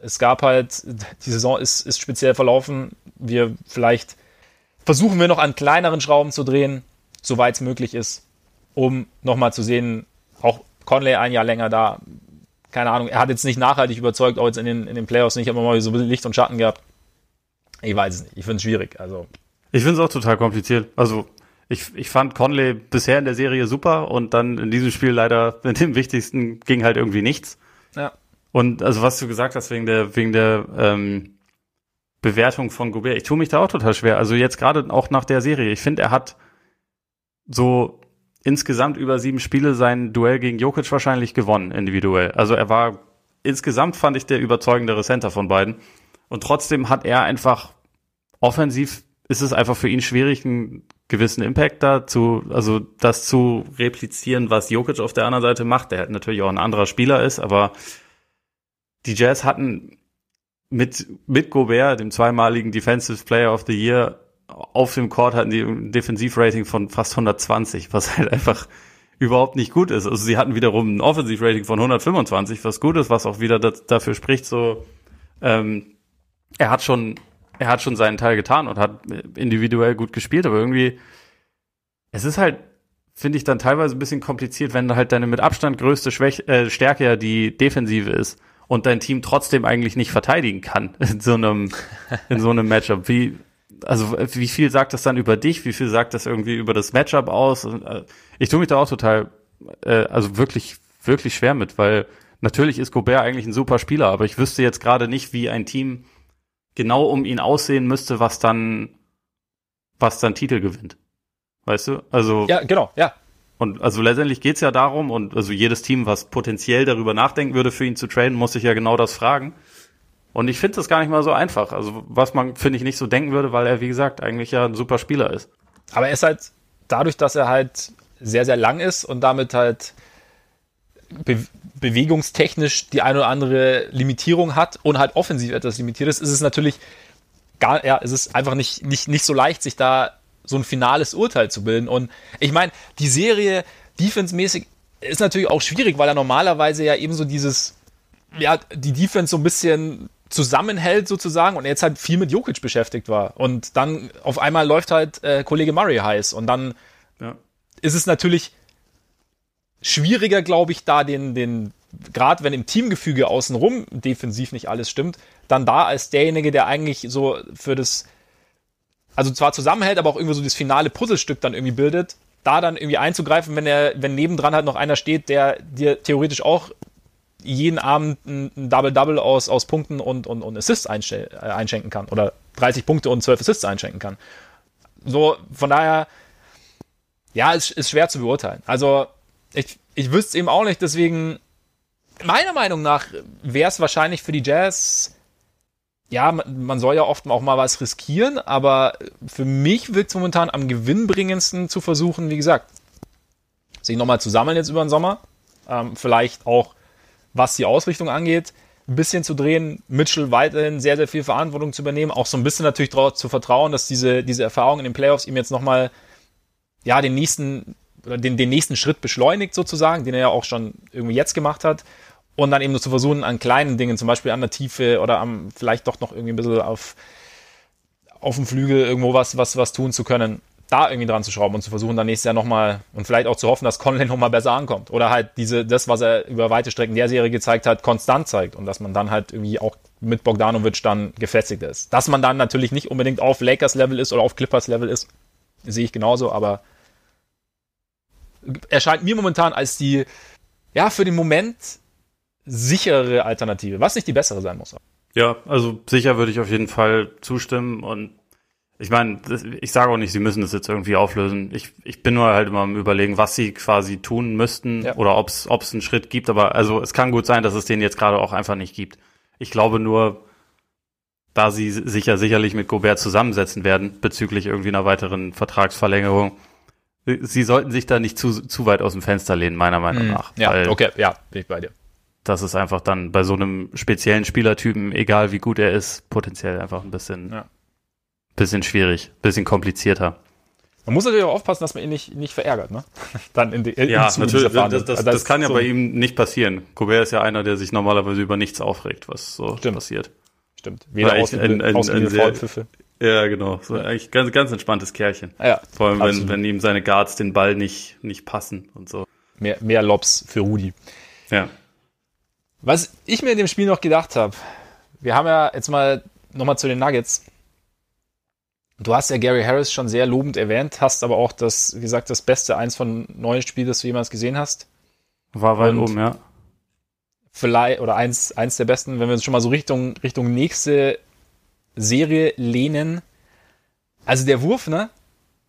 es gab halt, die Saison ist, ist speziell verlaufen. Wir vielleicht versuchen wir noch an kleineren Schrauben zu drehen, soweit es möglich ist, um nochmal zu sehen, auch Conley ein Jahr länger da. Keine Ahnung, er hat jetzt nicht nachhaltig überzeugt, auch jetzt in den, in den Playoffs nicht, aber mal so ein bisschen Licht und Schatten gehabt. Ich weiß es nicht. Ich finde es schwierig. Also. Ich finde es auch total kompliziert. Also, ich, ich fand Conley bisher in der Serie super und dann in diesem Spiel leider mit dem Wichtigsten ging halt irgendwie nichts. Ja. Und also was du gesagt hast wegen der, wegen der ähm, Bewertung von Gobert, ich tue mich da auch total schwer. Also jetzt gerade auch nach der Serie. Ich finde, er hat so insgesamt über sieben Spiele sein Duell gegen Jokic wahrscheinlich gewonnen, individuell. Also er war insgesamt fand ich der überzeugendere Center von beiden. Und trotzdem hat er einfach offensiv ist es einfach für ihn schwierig, einen gewissen Impact da zu, also das zu replizieren, was Jokic auf der anderen Seite macht, der halt natürlich auch ein anderer Spieler ist, aber die Jazz hatten mit, mit Gobert, dem zweimaligen Defensive Player of the Year, auf dem Court hatten die ein Defensivrating von fast 120, was halt einfach überhaupt nicht gut ist. Also sie hatten wiederum ein Offensivrating von 125, was gut ist, was auch wieder das, dafür spricht, so ähm, er hat schon er hat schon seinen Teil getan und hat individuell gut gespielt, aber irgendwie es ist halt finde ich dann teilweise ein bisschen kompliziert, wenn halt deine mit Abstand größte Schwäche, äh, Stärke ja die Defensive ist und dein Team trotzdem eigentlich nicht verteidigen kann in so einem in so einem Matchup. Wie also wie viel sagt das dann über dich? Wie viel sagt das irgendwie über das Matchup aus? Äh, ich tue mich da auch total, äh, also wirklich, wirklich schwer mit, weil natürlich ist Gobert eigentlich ein super Spieler, aber ich wüsste jetzt gerade nicht, wie ein Team genau um ihn aussehen müsste, was dann, was dann Titel gewinnt. Weißt du? Also. Ja, genau, ja. Und also letztendlich geht's ja darum, und also jedes Team, was potenziell darüber nachdenken würde, für ihn zu traden, muss sich ja genau das fragen. Und ich finde das gar nicht mal so einfach. Also, was man, finde ich, nicht so denken würde, weil er, wie gesagt, eigentlich ja ein super Spieler ist. Aber er ist halt, dadurch, dass er halt sehr, sehr lang ist und damit halt be bewegungstechnisch die eine oder andere Limitierung hat und halt offensiv etwas limitiert ist, ist es natürlich gar, ja, es ist einfach nicht, nicht, nicht so leicht, sich da so ein finales Urteil zu bilden. Und ich meine, die Serie defensemäßig ist natürlich auch schwierig, weil er normalerweise ja eben so dieses, ja, die Defense so ein bisschen zusammenhält sozusagen und jetzt halt viel mit Jokic beschäftigt war. Und dann auf einmal läuft halt äh, Kollege Murray heiß und dann ja. ist es natürlich schwieriger, glaube ich, da den, den gerade wenn im Teamgefüge außenrum defensiv nicht alles stimmt, dann da als derjenige, der eigentlich so für das, also zwar zusammenhält, aber auch irgendwie so das finale Puzzlestück dann irgendwie bildet, da dann irgendwie einzugreifen, wenn er, wenn nebendran halt noch einer steht, der dir theoretisch auch jeden Abend ein Double-Double aus, aus Punkten und, und, und Assists äh, einschenken kann oder 30 Punkte und 12 Assists einschenken kann. So, von daher, ja, ist, ist schwer zu beurteilen. Also, ich, ich wüsste es eben auch nicht, deswegen, meiner Meinung nach wäre es wahrscheinlich für die Jazz, ja, man, soll ja oft auch mal was riskieren, aber für mich wirkt es momentan am gewinnbringendsten zu versuchen, wie gesagt, sich nochmal zu sammeln jetzt über den Sommer. Ähm, vielleicht auch, was die Ausrichtung angeht, ein bisschen zu drehen, Mitchell weiterhin sehr, sehr viel Verantwortung zu übernehmen, auch so ein bisschen natürlich darauf zu vertrauen, dass diese, diese Erfahrung in den Playoffs ihm jetzt nochmal, ja, den nächsten, den, den nächsten Schritt beschleunigt sozusagen, den er ja auch schon irgendwie jetzt gemacht hat. Und dann eben nur zu versuchen, an kleinen Dingen, zum Beispiel an der Tiefe oder am, vielleicht doch noch irgendwie ein bisschen auf, auf dem Flügel irgendwo was, was, was tun zu können da irgendwie dran zu schrauben und zu versuchen, dann nächstes Jahr nochmal und vielleicht auch zu hoffen, dass Conley nochmal besser ankommt. Oder halt diese, das, was er über weite Strecken der Serie gezeigt hat, konstant zeigt und dass man dann halt irgendwie auch mit Bogdanovic dann gefestigt ist. Dass man dann natürlich nicht unbedingt auf Lakers-Level ist oder auf Clippers-Level ist, sehe ich genauso, aber erscheint mir momentan als die, ja, für den Moment sichere Alternative, was nicht die bessere sein muss. Ja, also sicher würde ich auf jeden Fall zustimmen und ich meine, ich sage auch nicht, sie müssen das jetzt irgendwie auflösen. Ich, ich bin nur halt immer am überlegen, was sie quasi tun müssten ja. oder ob es einen Schritt gibt. Aber also es kann gut sein, dass es den jetzt gerade auch einfach nicht gibt. Ich glaube nur, da sie sich ja sicherlich mit Gobert zusammensetzen werden bezüglich irgendwie einer weiteren Vertragsverlängerung, sie sollten sich da nicht zu, zu weit aus dem Fenster lehnen, meiner Meinung mhm. nach. Ja, okay, ja, bin ich bei dir. Das ist einfach dann bei so einem speziellen Spielertypen, egal wie gut er ist, potenziell einfach ein bisschen ja bisschen schwierig, bisschen komplizierter. Man muss natürlich auch aufpassen, dass man ihn nicht, nicht verärgert, ne? Dann in die, in ja, natürlich. Das, das, das, das, kann ja so bei ihm nicht passieren. Gobert ist ja einer, der sich normalerweise über nichts aufregt, was so Stimmt. passiert. Stimmt. Weder ausgehende Foulpfiffe. Ja, genau. So eigentlich ganz, ganz entspanntes Kerlchen. Ja, Vor allem, wenn, wenn ihm seine Guards den Ball nicht, nicht passen und so. Mehr, mehr Lobs für Rudi. Ja. Was ich mir in dem Spiel noch gedacht habe, wir haben ja jetzt mal nochmal zu den Nuggets. Du hast ja Gary Harris schon sehr lobend erwähnt, hast aber auch das, wie gesagt, das beste eins von neun Spielen, das du jemals gesehen hast. War weit oben, ja. Vielleicht, oder eins, eins der besten, wenn wir uns schon mal so Richtung, Richtung nächste Serie lehnen. Also der Wurf, ne?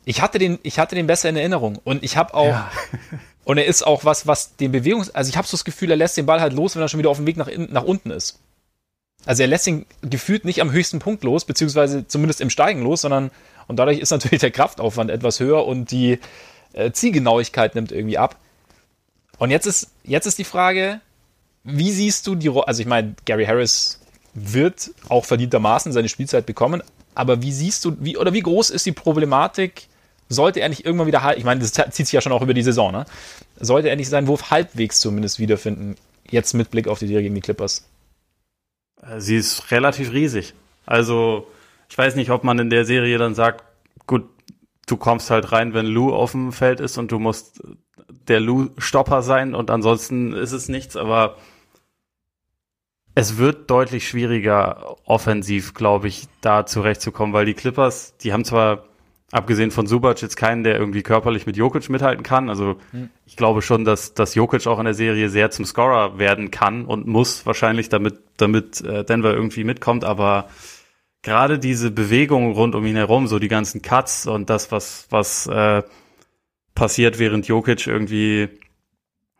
Ich hatte den, ich hatte den besser in Erinnerung. Und ich habe auch, ja. und er ist auch was, was den Bewegungs, also ich habe so das Gefühl, er lässt den Ball halt los, wenn er schon wieder auf dem Weg nach, nach unten ist. Also er lässt ihn gefühlt nicht am höchsten Punkt los, beziehungsweise zumindest im Steigen los, sondern und dadurch ist natürlich der Kraftaufwand etwas höher und die äh, Zielgenauigkeit nimmt irgendwie ab. Und jetzt ist, jetzt ist die Frage, wie siehst du die? Also ich meine, Gary Harris wird auch verdientermaßen seine Spielzeit bekommen, aber wie siehst du, wie oder wie groß ist die Problematik? Sollte er nicht irgendwann wieder halt, ich meine, das zieht sich ja schon auch über die Saison, ne? Sollte er nicht seinen Wurf halbwegs zumindest wiederfinden, jetzt mit Blick auf die Serie gegen die Clippers? Äh, sie ist relativ riesig. Also, ich weiß nicht, ob man in der Serie dann sagt, gut, du kommst halt rein, wenn Lou auf dem Feld ist und du musst der Lou-Stopper sein und ansonsten ist es nichts, aber es wird deutlich schwieriger offensiv, glaube ich, da zurechtzukommen, weil die Clippers, die haben zwar abgesehen von Subac jetzt keinen, der irgendwie körperlich mit Jokic mithalten kann. Also hm. ich glaube schon, dass, dass Jokic auch in der Serie sehr zum Scorer werden kann und muss wahrscheinlich, damit, damit äh, Denver irgendwie mitkommt. Aber gerade diese Bewegung rund um ihn herum, so die ganzen Cuts und das, was, was äh, passiert, während Jokic irgendwie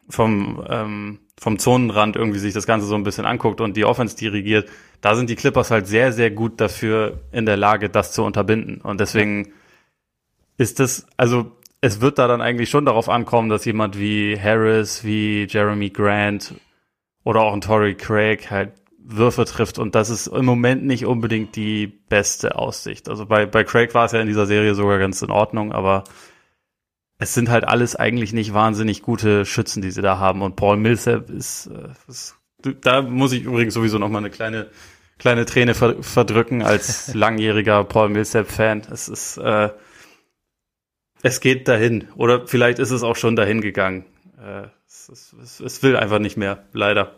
vom, ähm, vom Zonenrand irgendwie sich das Ganze so ein bisschen anguckt und die Offense dirigiert, da sind die Clippers halt sehr, sehr gut dafür in der Lage, das zu unterbinden. Und deswegen ist das, also es wird da dann eigentlich schon darauf ankommen, dass jemand wie Harris, wie Jeremy Grant oder auch ein Tory Craig halt Würfe trifft und das ist im Moment nicht unbedingt die beste Aussicht. Also bei, bei Craig war es ja in dieser Serie sogar ganz in Ordnung, aber es sind halt alles eigentlich nicht wahnsinnig gute Schützen, die sie da haben und Paul Millsap ist, äh, ist da muss ich übrigens sowieso noch mal eine kleine kleine Träne verdrücken als langjähriger Paul Millsap Fan. Es ist äh, es geht dahin. Oder vielleicht ist es auch schon dahin gegangen. Äh, es, es, es, will einfach nicht mehr, leider.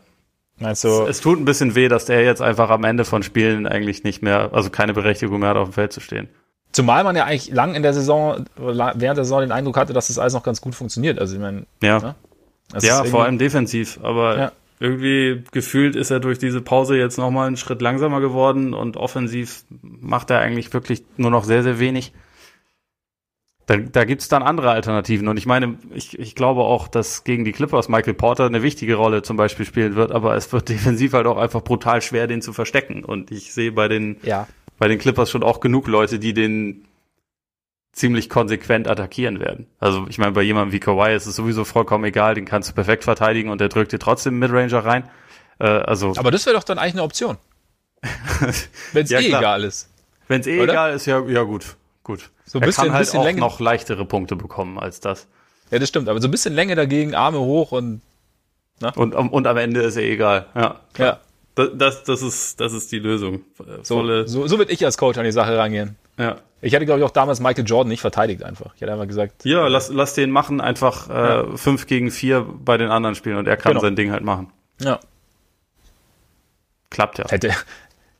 Also, es, es tut ein bisschen weh, dass der jetzt einfach am Ende von Spielen eigentlich nicht mehr, also keine Berechtigung mehr hat, auf dem Feld zu stehen. Zumal man ja eigentlich lang in der Saison, während der Saison den Eindruck hatte, dass das alles noch ganz gut funktioniert. Also ich meine, ja, ne? ja vor allem defensiv. Aber ja. irgendwie gefühlt ist er durch diese Pause jetzt noch mal einen Schritt langsamer geworden und offensiv macht er eigentlich wirklich nur noch sehr sehr wenig. Da, da gibt es dann andere Alternativen. Und ich meine, ich, ich glaube auch, dass gegen die Clippers Michael Porter eine wichtige Rolle zum Beispiel spielen wird, aber es wird defensiv halt auch einfach brutal schwer, den zu verstecken. Und ich sehe bei den, ja. bei den Clippers schon auch genug Leute, die den ziemlich konsequent attackieren werden. Also ich meine, bei jemandem wie Kawhi ist es sowieso vollkommen egal, den kannst du perfekt verteidigen und der drückt dir trotzdem Midranger rein. Äh, also aber das wäre doch dann eigentlich eine Option. Wenn es ja, eh klar. egal ist. Wenn es eh Oder? egal ist, ja, ja gut. Gut. So ein bisschen, er kann halt auch Länge. noch leichtere Punkte bekommen als das. Ja, das stimmt, aber so ein bisschen Länge dagegen, Arme hoch und na? Und, und am Ende ist er egal. Ja. Klar. Ja. Das, das, das, ist, das ist die Lösung. So, so, so würde ich als Coach an die Sache rangehen. Ja. Ich hätte, glaube ich, auch damals Michael Jordan nicht verteidigt einfach. Ich hätte einfach gesagt. Ja, lass, lass den machen, einfach äh, ja. fünf gegen vier bei den anderen spielen und er kann genau. sein Ding halt machen. Ja. Klappt ja. Hätte,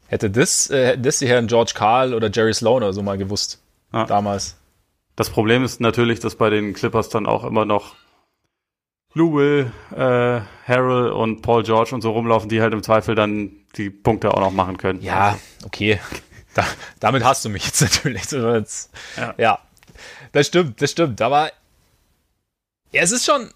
hätte das, äh, das die Herren George Carl oder Jerry Sloan oder so mal gewusst ja. damals. Das Problem ist natürlich, dass bei den Clippers dann auch immer noch Lou Will, äh, Harold und Paul George und so rumlaufen, die halt im Zweifel dann die Punkte auch noch machen können. Ja, okay. Da, damit hast du mich jetzt natürlich. Jetzt, ja. ja, das stimmt, das stimmt. Aber ja, es ist schon.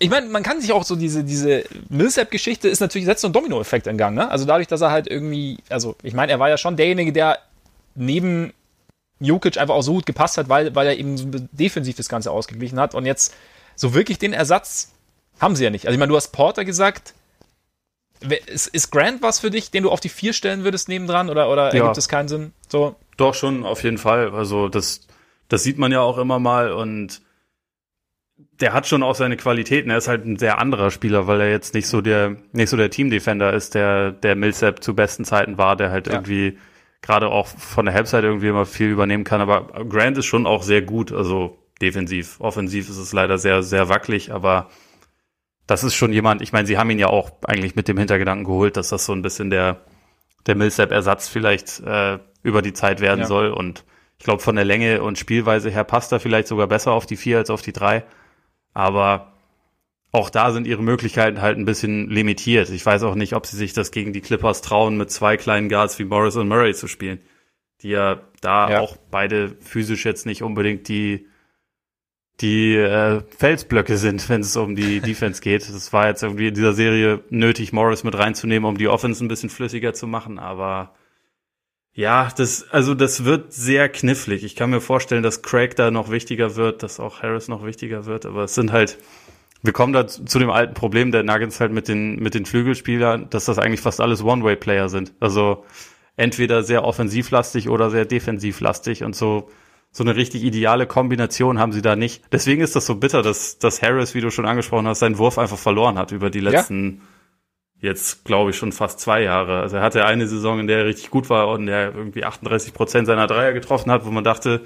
Ich meine, man kann sich auch so diese, diese Millsap-Geschichte ist natürlich, setzt so einen Domino-Effekt in Gang, ne? Also dadurch, dass er halt irgendwie, also ich meine, er war ja schon derjenige, der neben Jokic einfach auch so gut gepasst hat, weil, weil er eben so defensiv das Ganze ausgeglichen hat. Und jetzt so wirklich den Ersatz haben sie ja nicht. Also ich meine, du hast Porter gesagt. Ist, ist Grant was für dich, den du auf die vier stellen würdest nebendran oder, oder ja. ergibt es keinen Sinn? So. Doch schon, auf jeden Fall. Also das, das sieht man ja auch immer mal und der hat schon auch seine Qualitäten. Er ist halt ein sehr anderer Spieler, weil er jetzt nicht so der, nicht so der Team-Defender ist, der, der Millsap zu besten Zeiten war, der halt ja. irgendwie gerade auch von der Halbzeit irgendwie immer viel übernehmen kann. Aber Grant ist schon auch sehr gut, also defensiv. Offensiv ist es leider sehr, sehr wackelig, aber das ist schon jemand, ich meine, sie haben ihn ja auch eigentlich mit dem Hintergedanken geholt, dass das so ein bisschen der, der Millsap-Ersatz vielleicht äh, über die Zeit werden ja. soll. Und ich glaube, von der Länge und Spielweise her passt er vielleicht sogar besser auf die vier als auf die drei. Aber auch da sind ihre Möglichkeiten halt ein bisschen limitiert. Ich weiß auch nicht, ob sie sich das gegen die Clippers trauen, mit zwei kleinen Guards wie Morris und Murray zu spielen, die ja da ja. auch beide physisch jetzt nicht unbedingt die die äh, Felsblöcke sind, wenn es um die Defense geht. Das war jetzt irgendwie in dieser Serie nötig, Morris mit reinzunehmen, um die Offense ein bisschen flüssiger zu machen, aber ja, das, also das wird sehr knifflig. Ich kann mir vorstellen, dass Craig da noch wichtiger wird, dass auch Harris noch wichtiger wird, aber es sind halt, wir kommen da zu dem alten Problem der Nuggets halt mit den, mit den Flügelspielern, dass das eigentlich fast alles One-Way-Player sind. Also entweder sehr offensivlastig oder sehr defensivlastig und so, so eine richtig ideale Kombination haben sie da nicht. Deswegen ist das so bitter, dass, dass Harris, wie du schon angesprochen hast, seinen Wurf einfach verloren hat über die letzten, ja. jetzt glaube ich schon fast zwei Jahre. Also er hatte eine Saison, in der er richtig gut war und der irgendwie 38 Prozent seiner Dreier getroffen hat, wo man dachte,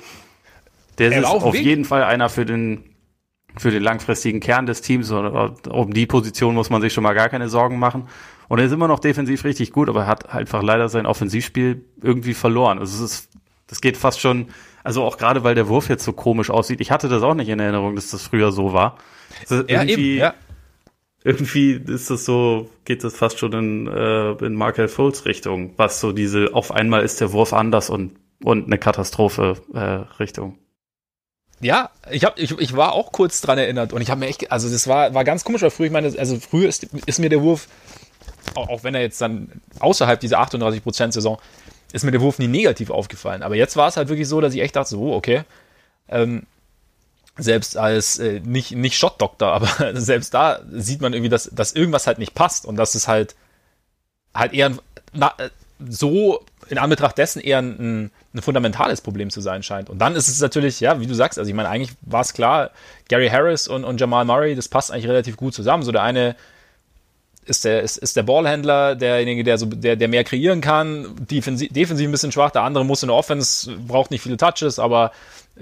der ist auf Weg. jeden Fall einer für den für den langfristigen Kern des Teams. Um die Position muss man sich schon mal gar keine Sorgen machen. Und er ist immer noch defensiv richtig gut, aber er hat einfach leider sein Offensivspiel irgendwie verloren. Also es ist, das geht fast schon, also auch gerade weil der Wurf jetzt so komisch aussieht. Ich hatte das auch nicht in Erinnerung, dass das früher so war. Also ja, irgendwie, eben, ja. irgendwie ist das so, geht das fast schon in, äh, in Markel Fultz Richtung, was so diese, auf einmal ist der Wurf anders und, und eine Katastrophe äh, Richtung. Ja, ich, hab, ich, ich war auch kurz dran erinnert und ich habe mir echt, also das war, war ganz komisch, weil früher, ich meine, also früher ist, ist mir der Wurf, auch, wenn er jetzt dann außerhalb dieser 38%-Saison, ist mir der Wurf nie negativ aufgefallen. Aber jetzt war es halt wirklich so, dass ich echt dachte, so, okay, ähm, selbst als äh, nicht, nicht Shot-Doktor, aber selbst da sieht man irgendwie, dass, dass irgendwas halt nicht passt und dass es halt halt eher na, so in Anbetracht dessen eher ein, ein, fundamentales Problem zu sein scheint. Und dann ist es natürlich, ja, wie du sagst, also ich meine, eigentlich war es klar, Gary Harris und, und Jamal Murray, das passt eigentlich relativ gut zusammen. So der eine ist der, ist, ist der Ballhändler, derjenige, der, so, der, der mehr kreieren kann, defensiv, defensiv ein bisschen schwach, der andere muss in der Offense, braucht nicht viele Touches, aber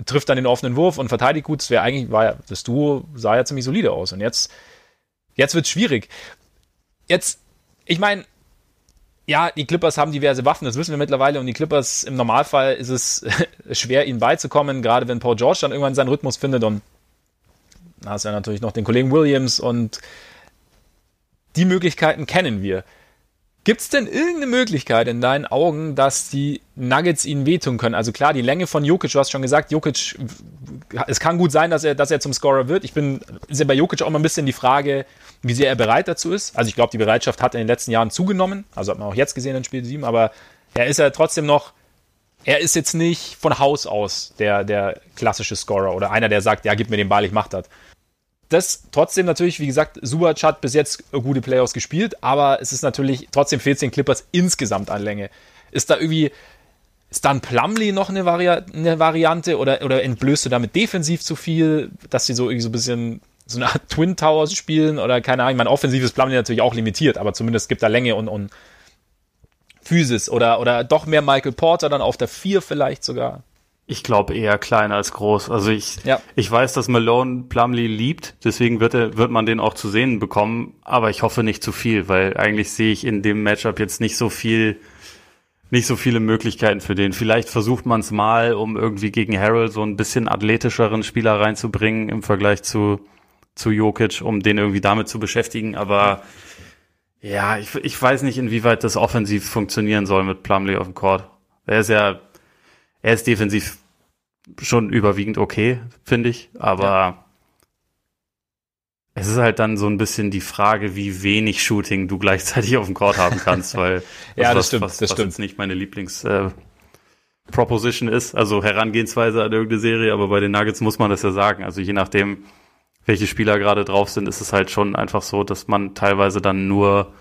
trifft dann den offenen Wurf und verteidigt gut. Das wäre eigentlich, war ja, das Duo sah ja ziemlich solide aus. Und jetzt, jetzt wird es schwierig. Jetzt, ich meine, ja, die Clippers haben diverse Waffen, das wissen wir mittlerweile. Und die Clippers im Normalfall ist es schwer, ihnen beizukommen, gerade wenn Paul George dann irgendwann seinen Rhythmus findet. Und da hast du ja natürlich noch den Kollegen Williams und die Möglichkeiten kennen wir. Gibt es denn irgendeine Möglichkeit in deinen Augen, dass die Nuggets ihnen wehtun können? Also klar, die Länge von Jokic, du hast schon gesagt, Jokic, es kann gut sein, dass er, dass er zum Scorer wird. Ich bin, ja bei Jokic auch mal ein bisschen die Frage, wie sehr er bereit dazu ist. Also ich glaube, die Bereitschaft hat in den letzten Jahren zugenommen. Also hat man auch jetzt gesehen in Spiel 7, aber er ist ja trotzdem noch, er ist jetzt nicht von Haus aus der, der klassische Scorer oder einer, der sagt, ja, gib mir den Ball, ich mach das das trotzdem natürlich, wie gesagt, Subac hat bis jetzt gute Playoffs gespielt, aber es ist natürlich, trotzdem fehlt den Clippers insgesamt an Länge. Ist da irgendwie, ist dann Plumlee noch eine, Vari eine Variante oder, oder entblößt du damit defensiv zu viel, dass sie so irgendwie so ein bisschen so eine Art Twin Towers spielen oder keine Ahnung, mein offensives Plumlee natürlich auch limitiert, aber zumindest gibt da Länge und, und Physis oder, oder doch mehr Michael Porter dann auf der 4 vielleicht sogar. Ich glaube eher klein als groß. Also ich, ja. ich weiß, dass Malone Plumlee liebt, deswegen wird, er, wird man den auch zu sehen bekommen, aber ich hoffe nicht zu viel, weil eigentlich sehe ich in dem Matchup jetzt nicht so viel, nicht so viele Möglichkeiten für den. Vielleicht versucht man es mal, um irgendwie gegen Harold so ein bisschen athletischeren Spieler reinzubringen im Vergleich zu, zu Jokic, um den irgendwie damit zu beschäftigen, aber ja, ich, ich weiß nicht, inwieweit das offensiv funktionieren soll mit Plumlee auf dem Court. Er ist ja er ist defensiv schon überwiegend okay, finde ich, aber ja. es ist halt dann so ein bisschen die Frage, wie wenig Shooting du gleichzeitig auf dem Court haben kannst, weil ja, das, was, stimmt, was, das was stimmt. jetzt nicht meine Lieblings äh, Proposition ist, also Herangehensweise an irgendeine Serie, aber bei den Nuggets muss man das ja sagen. Also je nachdem, welche Spieler gerade drauf sind, ist es halt schon einfach so, dass man teilweise dann nur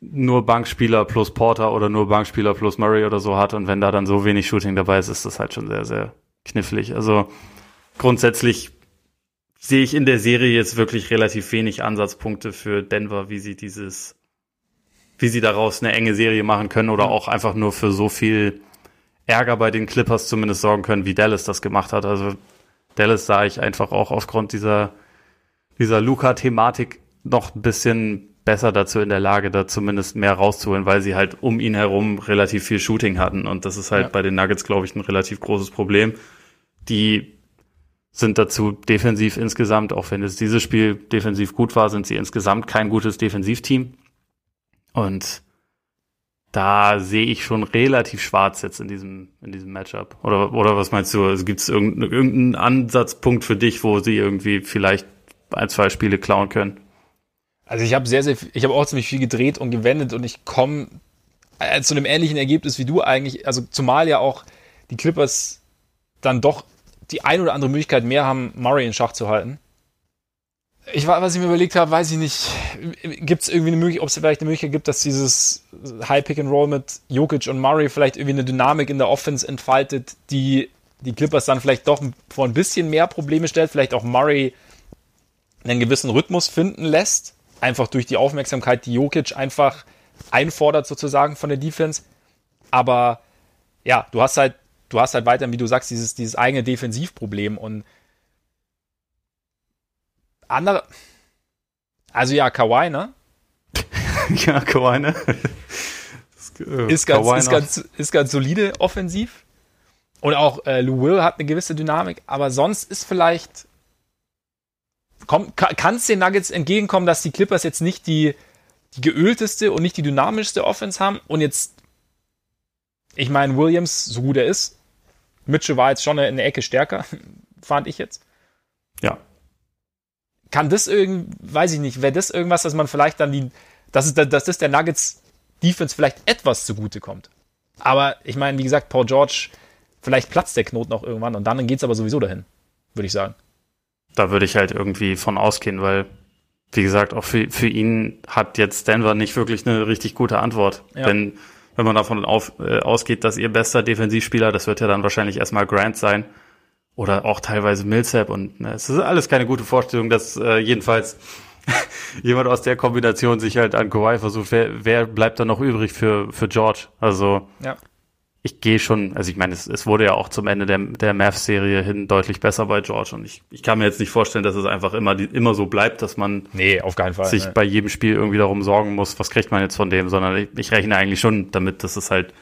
nur Bankspieler plus Porter oder nur Bankspieler plus Murray oder so hat und wenn da dann so wenig Shooting dabei ist, ist das halt schon sehr, sehr knifflig. Also grundsätzlich sehe ich in der Serie jetzt wirklich relativ wenig Ansatzpunkte für Denver, wie sie dieses, wie sie daraus eine enge Serie machen können oder auch einfach nur für so viel Ärger bei den Clippers zumindest sorgen können, wie Dallas das gemacht hat. Also Dallas sah ich einfach auch aufgrund dieser, dieser Luca-Thematik noch ein bisschen besser dazu in der Lage, da zumindest mehr rauszuholen, weil sie halt um ihn herum relativ viel Shooting hatten. Und das ist halt ja. bei den Nuggets, glaube ich, ein relativ großes Problem. Die sind dazu defensiv insgesamt, auch wenn es dieses Spiel defensiv gut war, sind sie insgesamt kein gutes Defensivteam. Und da sehe ich schon relativ schwarz jetzt in diesem, in diesem Matchup. Oder, oder was meinst du? Also gibt es irgendeinen, irgendeinen Ansatzpunkt für dich, wo sie irgendwie vielleicht ein, zwei Spiele klauen können? Also ich habe sehr, sehr, ich habe auch ziemlich viel gedreht und gewendet und ich komme äh, zu einem ähnlichen Ergebnis wie du eigentlich. Also zumal ja auch die Clippers dann doch die ein oder andere Möglichkeit mehr haben, Murray in Schach zu halten. Ich was ich mir überlegt habe, weiß ich nicht. Gibt es irgendwie eine Möglichkeit, ob es vielleicht eine Möglichkeit gibt, dass dieses High Pick and Roll mit Jokic und Murray vielleicht irgendwie eine Dynamik in der Offense entfaltet, die die Clippers dann vielleicht doch vor ein bisschen mehr Probleme stellt, vielleicht auch Murray einen gewissen Rhythmus finden lässt einfach durch die Aufmerksamkeit, die Jokic einfach einfordert sozusagen von der Defense. Aber ja, du hast halt, du hast halt weiterhin, wie du sagst, dieses, dieses eigene Defensivproblem und andere, also ja, Kawhi, ne? ja, Kawhi, ne? Äh, ist, ganz, ist, ganz, ist ganz solide offensiv. Und auch äh, Lou Will hat eine gewisse Dynamik, aber sonst ist vielleicht kann es den Nuggets entgegenkommen, dass die Clippers jetzt nicht die, die geölteste und nicht die dynamischste Offense haben und jetzt, ich meine, Williams, so gut er ist, Mitchell war jetzt schon eine Ecke stärker, fand ich jetzt. Ja. Kann das irgendwie, weiß ich nicht, wäre das irgendwas, dass man vielleicht dann die, dass, es, dass das der Nuggets Defense vielleicht etwas zugute kommt. Aber ich meine, wie gesagt, Paul George, vielleicht platzt der Knoten auch irgendwann und dann geht es aber sowieso dahin, würde ich sagen da würde ich halt irgendwie von ausgehen, weil, wie gesagt, auch für, für ihn hat jetzt Denver nicht wirklich eine richtig gute Antwort. Ja. Wenn, wenn man davon auf, äh, ausgeht, dass ihr bester Defensivspieler, das wird ja dann wahrscheinlich erstmal Grant sein. Oder auch teilweise Millsap und ne, es ist alles keine gute Vorstellung, dass äh, jedenfalls jemand aus der Kombination sich halt an Kawhi versucht, wer, wer bleibt da noch übrig für, für George? Also Ja. Ich gehe schon, also ich meine, es, es wurde ja auch zum Ende der, der Mavs-Serie hin deutlich besser bei George und ich, ich kann mir jetzt nicht vorstellen, dass es einfach immer, die, immer so bleibt, dass man Nee, auf keinen Fall. sich ne. bei jedem Spiel irgendwie darum sorgen muss, was kriegt man jetzt von dem, sondern ich, ich rechne eigentlich schon damit, dass es halt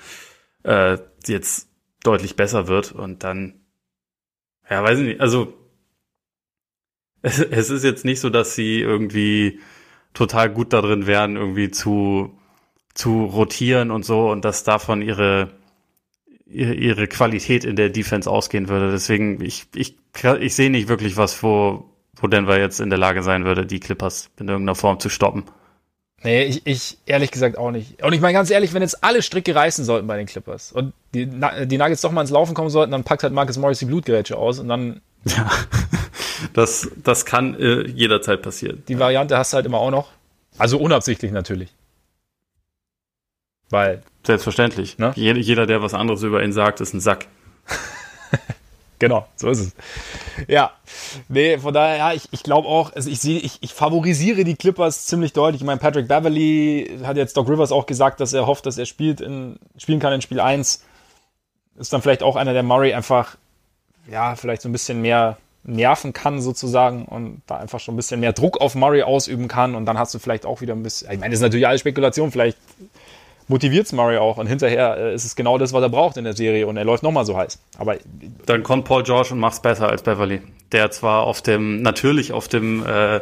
äh, jetzt deutlich besser wird und dann, ja, weiß ich nicht, also es, es ist jetzt nicht so, dass sie irgendwie total gut darin wären, irgendwie zu, zu rotieren und so und dass davon ihre, ihre, Qualität in der Defense ausgehen würde. Deswegen, ich, ich, ich sehe nicht wirklich was, wo, wo Denver jetzt in der Lage sein würde, die Clippers in irgendeiner Form zu stoppen. Nee, ich, ich ehrlich gesagt auch nicht. Und ich meine ganz ehrlich, wenn jetzt alle Stricke reißen sollten bei den Clippers und die, die Nuggets doch mal ins Laufen kommen sollten, dann packt halt Marcus Morris die Blutgerätsche aus und dann Ja, das, das kann äh, jederzeit passieren. die Variante hast du halt immer auch noch. Also unabsichtlich natürlich. Weil, Selbstverständlich. Ne? Jeder, der was anderes über ihn sagt, ist ein Sack. genau, so ist es. Ja, nee, von daher, ja, ich, ich glaube auch, also ich sehe, ich, ich favorisiere die Clippers ziemlich deutlich. Ich meine, Patrick Beverly hat jetzt Doc Rivers auch gesagt, dass er hofft, dass er spielt in, spielen kann in Spiel 1. Ist dann vielleicht auch einer, der Murray einfach, ja, vielleicht so ein bisschen mehr nerven kann sozusagen und da einfach schon ein bisschen mehr Druck auf Murray ausüben kann und dann hast du vielleicht auch wieder ein bisschen, ich meine, das ist natürlich alles Spekulation, vielleicht motiviert es Murray auch und hinterher äh, ist es genau das, was er braucht in der Serie und er läuft nochmal so heiß. Aber Dann kommt Paul George und macht's besser als Beverly. Der zwar auf dem, natürlich auf dem äh,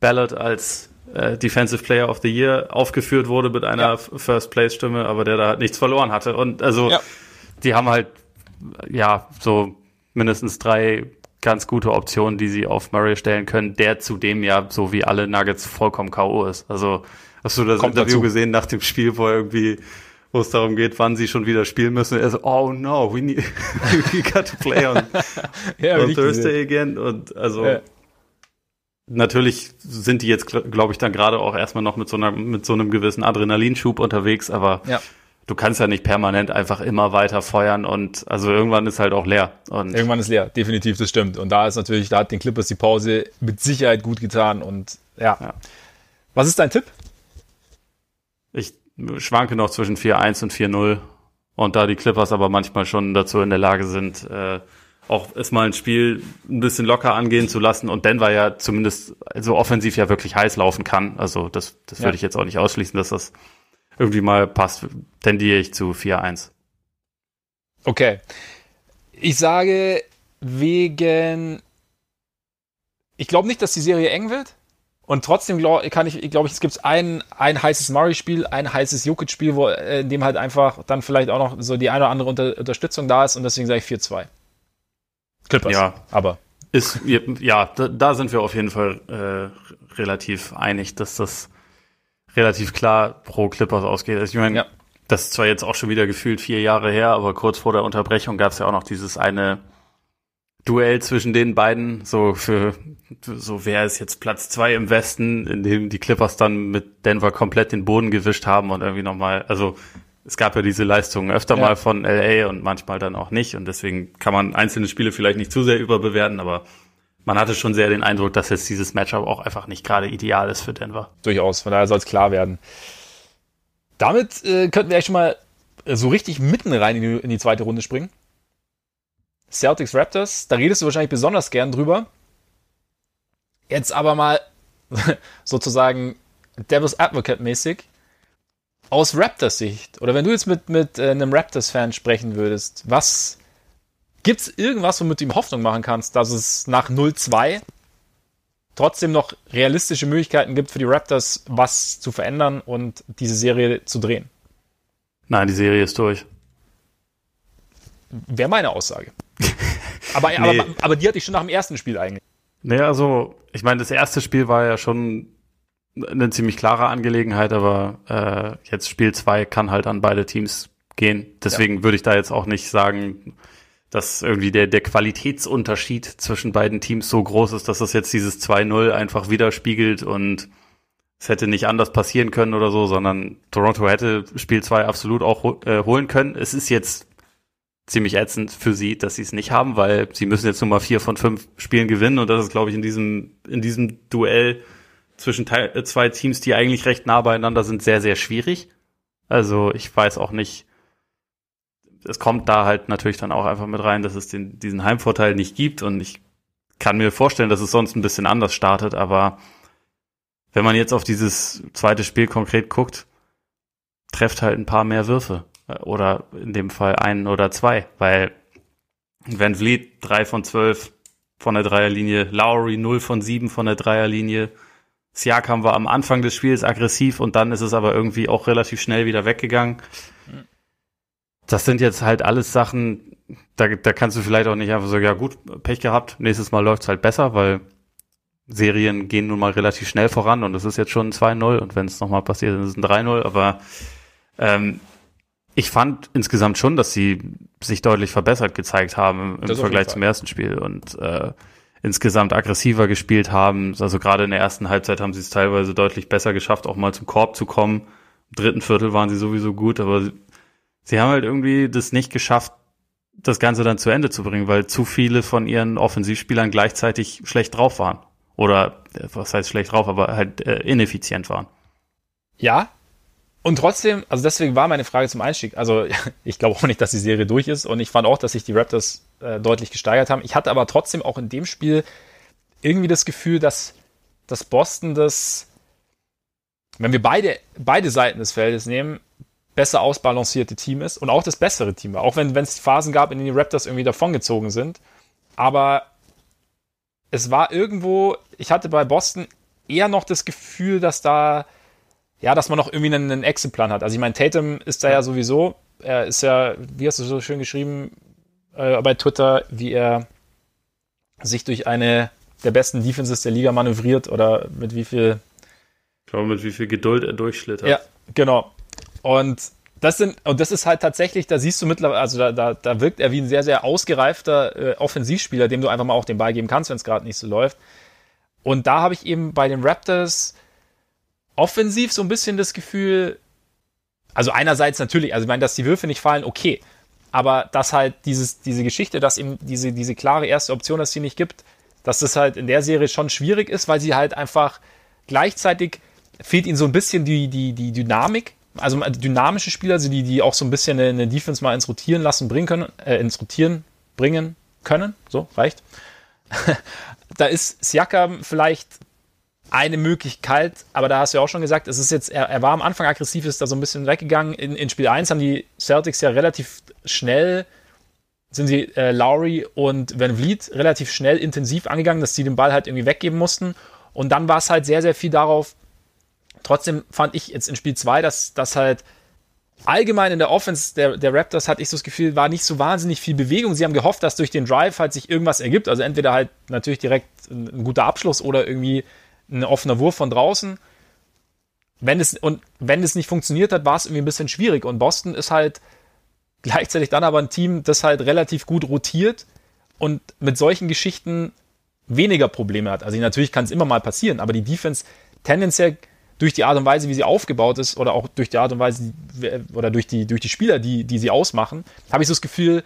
Ballot als äh, Defensive Player of the Year aufgeführt wurde mit einer Ja. First Place Stimme, aber der da halt nichts verloren hatte. Und also Ja. die haben halt ja so mindestens drei ganz gute Optionen, die sie auf Murray stellen können, der zudem ja so wie alle Nuggets vollkommen K.O. ist. Also hast du das Kommt Interview dazu. gesehen nach dem Spiel, wo er irgendwie wo es darum geht, wann sie schon wieder spielen müssen. Er so, oh no, we need, we got to play on, ja, on nicht Thursday again. Und also Ja. natürlich sind die jetzt, glaube ich, dann gerade auch erstmal noch mit so einer, mit so einem gewissen Adrenalinschub unterwegs, aber Ja. du kannst ja nicht permanent einfach immer weiter feuern und also irgendwann ist halt auch leer. Und Irgendwann ist leer, definitiv, das stimmt. Und da ist natürlich, da hat den Clippers die Pause mit Sicherheit gut getan. Und ja. Ja. Was ist dein Tipp? Schwanke noch zwischen 4-1 und 4-0. Und da die Clippers aber manchmal schon dazu in der Lage sind, äh, auch es mal ein Spiel ein bisschen locker angehen zu lassen und Denver ja zumindest so offensiv ja wirklich heiß laufen kann. Also das, das Ja. würde ich jetzt auch nicht ausschließen, dass das irgendwie mal passt. Tendiere ich zu 4-1. Okay. Ich sage wegen. Ich glaube nicht, dass die Serie eng wird. Und trotzdem glaube kann ich, glaube ich, es gibt ein, ein heißes Murray-Spiel, ein heißes Jokic-Spiel, wo, äh, in dem halt einfach dann vielleicht auch noch so die eine oder andere Unter Unterstützung da ist und deswegen sage ich 4-2. Clippers. Ja. Aber. Ist, ja, da, da sind wir auf jeden Fall äh, relativ einig, dass das relativ klar pro Clippers ausgeht. Also ich meine, Ja. das ist zwar jetzt auch schon wieder gefühlt vier Jahre her, aber kurz vor der Unterbrechung gab es ja auch noch dieses eine Duell zwischen den beiden, so für so wer ist jetzt Platz zwei im Westen, in dem die Clippers dann mit Denver komplett den Boden gewischt haben und irgendwie nochmal, also es gab ja diese Leistungen öfter Ja. mal von LA und manchmal dann auch nicht und deswegen kann man einzelne Spiele vielleicht nicht zu sehr überbewerten, aber man hatte schon sehr den Eindruck, dass jetzt dieses Matchup auch einfach nicht gerade ideal ist für Denver. Durchaus, von daher soll es klar werden. Damit äh, könnten wir eigentlich schon mal so richtig mitten rein in die, in die zweite Runde springen. Celtics Raptors, da redest du wahrscheinlich besonders gern drüber. Jetzt aber mal sozusagen Devil's Advocate mäßig. Aus Raptors Sicht, oder wenn du jetzt mit, mit äh, einem Raptors-Fan sprechen würdest, was gibt's irgendwas, womit du ihm Hoffnung machen kannst, dass es nach 0-2 trotzdem noch realistische Möglichkeiten gibt für die Raptors, was zu verändern und diese Serie zu drehen. Nein, die Serie ist durch. Wäre meine Aussage. Aber, Nee. aber, aber die hatte ich schon nach dem ersten Spiel eigentlich. Naja, also, ich meine, das erste Spiel war ja schon eine ziemlich klare Angelegenheit, aber äh, jetzt Spiel zwei kann halt an beide Teams gehen. Deswegen würde ich da jetzt auch nicht sagen, dass irgendwie der, der Qualitätsunterschied zwischen beiden Teams so groß ist, dass das jetzt dieses 2-0 einfach widerspiegelt und es hätte nicht anders passieren können oder so, sondern Toronto hätte Spiel zwei absolut auch äh, holen können. Es ist jetzt ziemlich ätzend für sie, dass sie es nicht haben, weil sie müssen jetzt nur mal vier von fünf Spielen gewinnen und das ist, glaube ich, in diesem, in diesem Duell zwischen äh, zwei Teams, die eigentlich recht nah beieinander sind, sehr, sehr schwierig. Also ich weiß auch nicht, es kommt da halt natürlich dann auch einfach mit rein, dass es den, diesen Heimvorteil nicht gibt und ich kann mir vorstellen, dass es sonst ein bisschen anders startet, aber wenn man jetzt auf dieses zweite Spiel konkret guckt, trefft halt ein paar mehr Würfe. Oder in dem Fall einen oder zwei, weil Van Vliet drei von zwölf von der Dreierlinie, Lowry 0 von 7 von der Dreierlinie. Siakam war am Anfang des Spiels aggressiv und dann ist es aber irgendwie auch relativ schnell wieder weggegangen. Das sind jetzt halt alles Sachen, da, da kannst du vielleicht auch nicht einfach sagen, ja gut, Pech gehabt, nächstes Mal läuft's halt besser, weil Serien gehen nun mal relativ schnell voran und es ist jetzt schon 2-0 und wenn es nochmal passiert, dann ist es ein 3-0, aber ähm, ich fand insgesamt schon, dass sie sich deutlich verbessert gezeigt haben im, im Vergleich zum ersten Spiel und äh, insgesamt aggressiver gespielt haben. Also gerade in der ersten Halbzeit haben sie es teilweise deutlich besser geschafft, auch mal zum Korb zu kommen. Im dritten Viertel waren sie sowieso gut, aber sie, sie haben halt irgendwie das nicht geschafft, das Ganze dann zu Ende zu bringen, weil zu viele von ihren Offensivspielern gleichzeitig schlecht drauf waren. Oder äh, was heißt schlecht drauf, aber halt äh, ineffizient waren. Ja, und trotzdem, also deswegen war meine Frage zum Einstieg. Also ich glaube auch nicht, dass die Serie durch ist und ich fand auch, dass sich die Raptors äh, deutlich gesteigert haben. Ich hatte aber trotzdem auch in dem Spiel irgendwie das Gefühl, dass, dass Boston das, wenn wir beide, beide Seiten des Feldes nehmen, besser ausbalancierte Team ist und auch das bessere Team war. Auch wenn es Phasen gab, in denen die Raptors irgendwie davongezogen sind. Aber es war irgendwo, ich hatte bei Boston eher noch das Gefühl, dass da ja, dass man noch irgendwie einen, einen Exit-Plan hat. Also ich meine, Tatum ist da ja sowieso, er ist ja, wie hast du so schön geschrieben äh, bei Twitter, wie er sich durch eine der besten Defenses der Liga manövriert oder mit wie viel. Ich glaube, mit wie viel Geduld er durchschlittert. Ja, genau. Und das sind, und das ist halt tatsächlich, da siehst du mittlerweile, also da, da, da wirkt er wie ein sehr, sehr ausgereifter äh, Offensivspieler, dem du einfach mal auch den Ball geben kannst, wenn es gerade nicht so läuft. Und da habe ich eben bei den Raptors offensiv so ein bisschen das Gefühl, also einerseits natürlich, also ich meine, dass die Würfe nicht fallen, okay. Aber dass halt dieses, diese Geschichte, dass eben diese, diese klare erste Option, dass sie nicht gibt, dass das halt in der Serie schon schwierig ist, weil sie halt einfach gleichzeitig fehlt ihnen so ein bisschen die, die, die Dynamik. Also dynamische Spieler, also die, die auch so ein bisschen eine Defense mal ins Rotieren lassen, bringen können, äh, ins Rotieren bringen können. So, reicht. da ist Siakam vielleicht eine Möglichkeit, aber da hast du ja auch schon gesagt, es ist jetzt, er, er war am Anfang aggressiv, ist da so ein bisschen weggegangen. In, in Spiel 1 haben die Celtics ja relativ schnell, sind sie äh, Lowry und Van Vliet relativ schnell intensiv angegangen, dass sie den Ball halt irgendwie weggeben mussten. Und dann war es halt sehr, sehr viel darauf. Trotzdem fand ich jetzt in Spiel 2, dass das halt allgemein in der Offense der, der Raptors hatte ich so das Gefühl, war nicht so wahnsinnig viel Bewegung. Sie haben gehofft, dass durch den Drive halt sich irgendwas ergibt. Also entweder halt natürlich direkt ein, ein guter Abschluss oder irgendwie ein offener Wurf von draußen. Wenn es, und wenn es nicht funktioniert hat, war es irgendwie ein bisschen schwierig. Und Boston ist halt gleichzeitig dann aber ein Team, das halt relativ gut rotiert und mit solchen Geschichten weniger Probleme hat. Also natürlich kann es immer mal passieren, aber die Defense tendenziell durch die Art und Weise, wie sie aufgebaut ist, oder auch durch die Art und Weise, oder durch die, durch die Spieler, die, die sie ausmachen, habe ich so das Gefühl,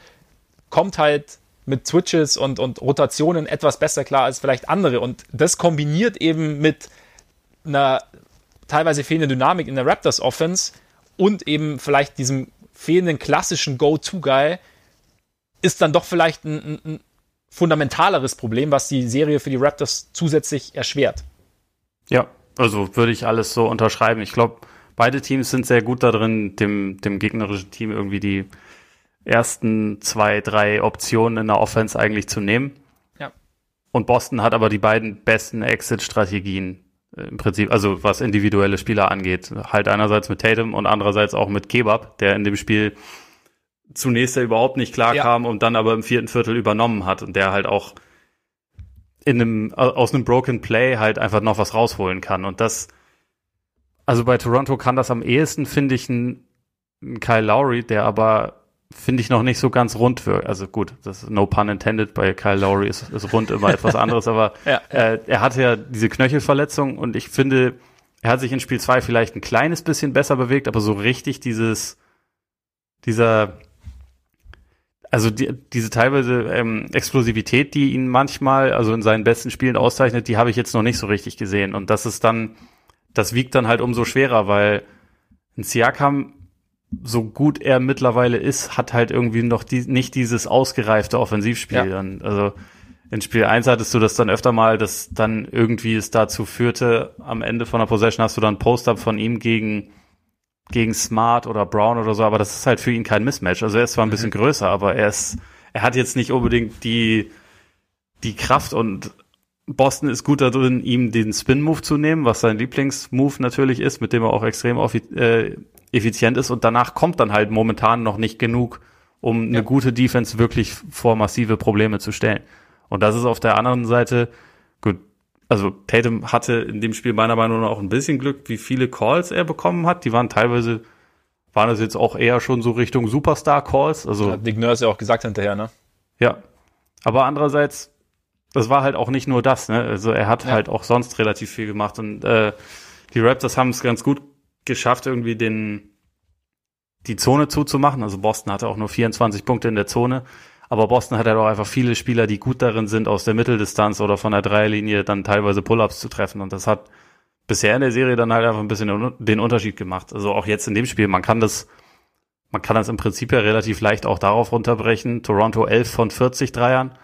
kommt halt mit Switches und, und Rotationen etwas besser klar als vielleicht andere. Und das kombiniert eben mit einer teilweise fehlenden Dynamik in der Raptors Offense und eben vielleicht diesem fehlenden klassischen Go-To-Guy ist dann doch vielleicht ein, ein, fundamentaleres Problem, was die Serie für die Raptors zusätzlich erschwert. Ja, also würde ich alles so unterschreiben. Ich glaube, beide Teams sind sehr gut darin, dem, dem gegnerischen Team irgendwie die ersten zwei, drei Optionen in der Offense eigentlich zu nehmen. Ja. Und Boston hat aber die beiden besten Exit-Strategien äh, im Prinzip, also was individuelle Spieler angeht. Halt einerseits mit Tatum und andererseits auch mit Kebab, der in dem Spiel zunächst ja überhaupt nicht klar ja. kam und dann aber im vierten Viertel übernommen hat und der halt auch in einem, aus einem Broken Play halt einfach noch was rausholen kann. Und das, also bei Toronto kann das am ehesten, finde ich, ein, ein Kyle Lowry, der aber finde ich noch nicht so ganz rund wirkt. Also gut, das ist no pun intended, bei Kyle Lowry ist, ist rund immer etwas anderes, aber ja. äh, er hatte ja diese Knöchelverletzung und ich finde, er hat sich in Spiel 2 vielleicht ein kleines bisschen besser bewegt, aber so richtig dieses, dieser, also die, diese teilweise ähm, Explosivität, die ihn manchmal, also in seinen besten Spielen auszeichnet, die habe ich jetzt noch nicht so richtig gesehen. Und das ist dann, das wiegt dann halt umso schwerer, weil ein Siakam, so gut er mittlerweile ist, hat halt irgendwie noch die, nicht dieses ausgereifte Offensivspiel. Ja. also in Spiel 1 hattest du das dann öfter mal, dass dann irgendwie es dazu führte, am Ende von der Possession hast du dann Post-Up von ihm gegen gegen Smart oder Brown oder so, aber das ist halt für ihn kein Mismatch. Also er ist zwar ein mhm. bisschen größer, aber er ist, er hat jetzt nicht unbedingt die, die Kraft und Boston ist gut darin, ihm den Spin-Move zu nehmen, was sein Lieblingsmove natürlich ist, mit dem er auch extrem äh, effizient ist und danach kommt dann halt momentan noch nicht genug, um eine gute Defense wirklich vor massive Probleme zu stellen. Und das ist auf der anderen Seite, gut, also Tatum hatte in dem Spiel meiner Meinung nach auch ein bisschen Glück, wie viele Calls er bekommen hat. Die waren teilweise, waren das jetzt auch eher schon so Richtung Superstar-Calls. Also, hat Nick Nurse ja auch gesagt hinterher, ne? Ja. Aber andererseits, das war halt auch nicht nur das, ne? Also er hat ja. halt auch sonst relativ viel gemacht. Und äh, die Raptors haben es ganz gut geschafft, irgendwie den die Zone zuzumachen. Also Boston hatte auch nur 24 Punkte in der Zone. Aber Boston hat halt auch einfach viele Spieler, die gut darin sind, aus der Mitteldistanz oder von der Dreierlinie dann teilweise Pull-ups zu treffen. Und das hat bisher in der Serie dann halt einfach ein bisschen den Unterschied gemacht. Also auch jetzt in dem Spiel, man kann das, man kann das im Prinzip ja relativ leicht auch darauf runterbrechen. Toronto 11 von 40 Dreiern,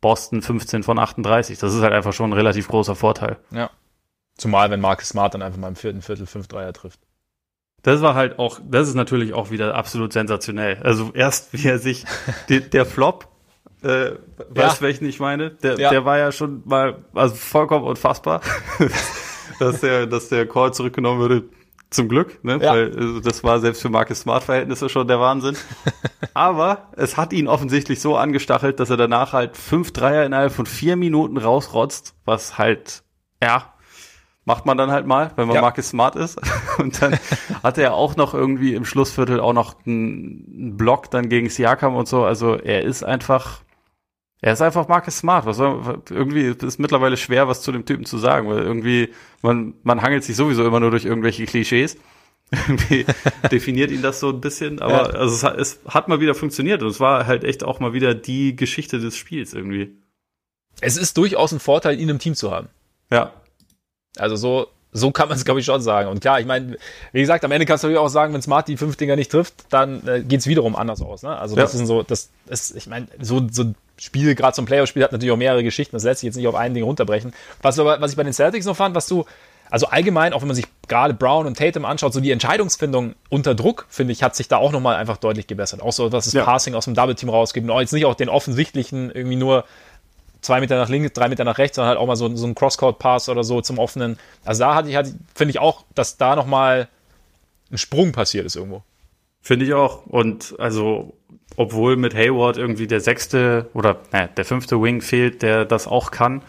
Boston 15 von 38. Das ist halt einfach schon ein relativ großer Vorteil. Ja. Zumal, wenn Marcus Smart dann einfach mal im vierten Viertel fünf Dreier trifft. Das war halt auch, das ist natürlich auch wieder absolut sensationell. Also erst, wie er sich, die, der Flop, äh, weißt ja. welchen ich meine? Der, ja. der war ja schon mal, also vollkommen unfassbar, dass der, dass der Call zurückgenommen würde. Zum Glück, ne? Ja. Weil also das war selbst für Marcus Smart Verhältnisse schon der Wahnsinn. Aber es hat ihn offensichtlich so angestachelt, dass er danach halt fünf Dreier innerhalb von vier Minuten rausrotzt, was halt, ja, macht man dann halt mal, wenn man ja. Marcus Smart ist. Und dann hatte er auch noch irgendwie im Schlussviertel auch noch einen Block dann gegen Siakam und so. Also er ist einfach, er ist einfach Marcus Smart. Was soll, irgendwie ist mittlerweile schwer, was zu dem Typen zu sagen, weil irgendwie man man hangelt sich sowieso immer nur durch irgendwelche Klischees. irgendwie definiert ihn das so ein bisschen, aber ja. also es hat, es hat mal wieder funktioniert und es war halt echt auch mal wieder die Geschichte des Spiels irgendwie. Es ist durchaus ein Vorteil, ihn im Team zu haben. Ja, also so, so kann man es, glaube ich, schon sagen. Und klar, ich meine, wie gesagt, am Ende kannst du natürlich auch sagen, wenn Smart die fünf Dinger nicht trifft, dann äh, geht es wiederum anders aus. Ne? Also das ja. ist so, das ist, ich meine, so, so ein Spiel, gerade so ein Playoff-Spiel, hat natürlich auch mehrere Geschichten. Das lässt sich jetzt nicht auf ein Ding runterbrechen. Was, aber, was ich bei den Celtics noch fand, was du, also allgemein, auch wenn man sich gerade Brown und Tatum anschaut, so die Entscheidungsfindung unter Druck, finde ich, hat sich da auch nochmal einfach deutlich gebessert. Auch so, was das ja. Passing aus dem Double-Team rausgibt. Und jetzt nicht auch den offensichtlichen irgendwie nur zwei Meter nach links, drei Meter nach rechts, sondern halt auch mal so, so ein Crosscourt-Pass oder so zum offenen. Also da hatte ich halt, finde ich auch, dass da nochmal ein Sprung passiert ist irgendwo. Finde ich auch. Und also, obwohl mit Hayward irgendwie der sechste oder äh, der fünfte Wing fehlt, der das auch kann,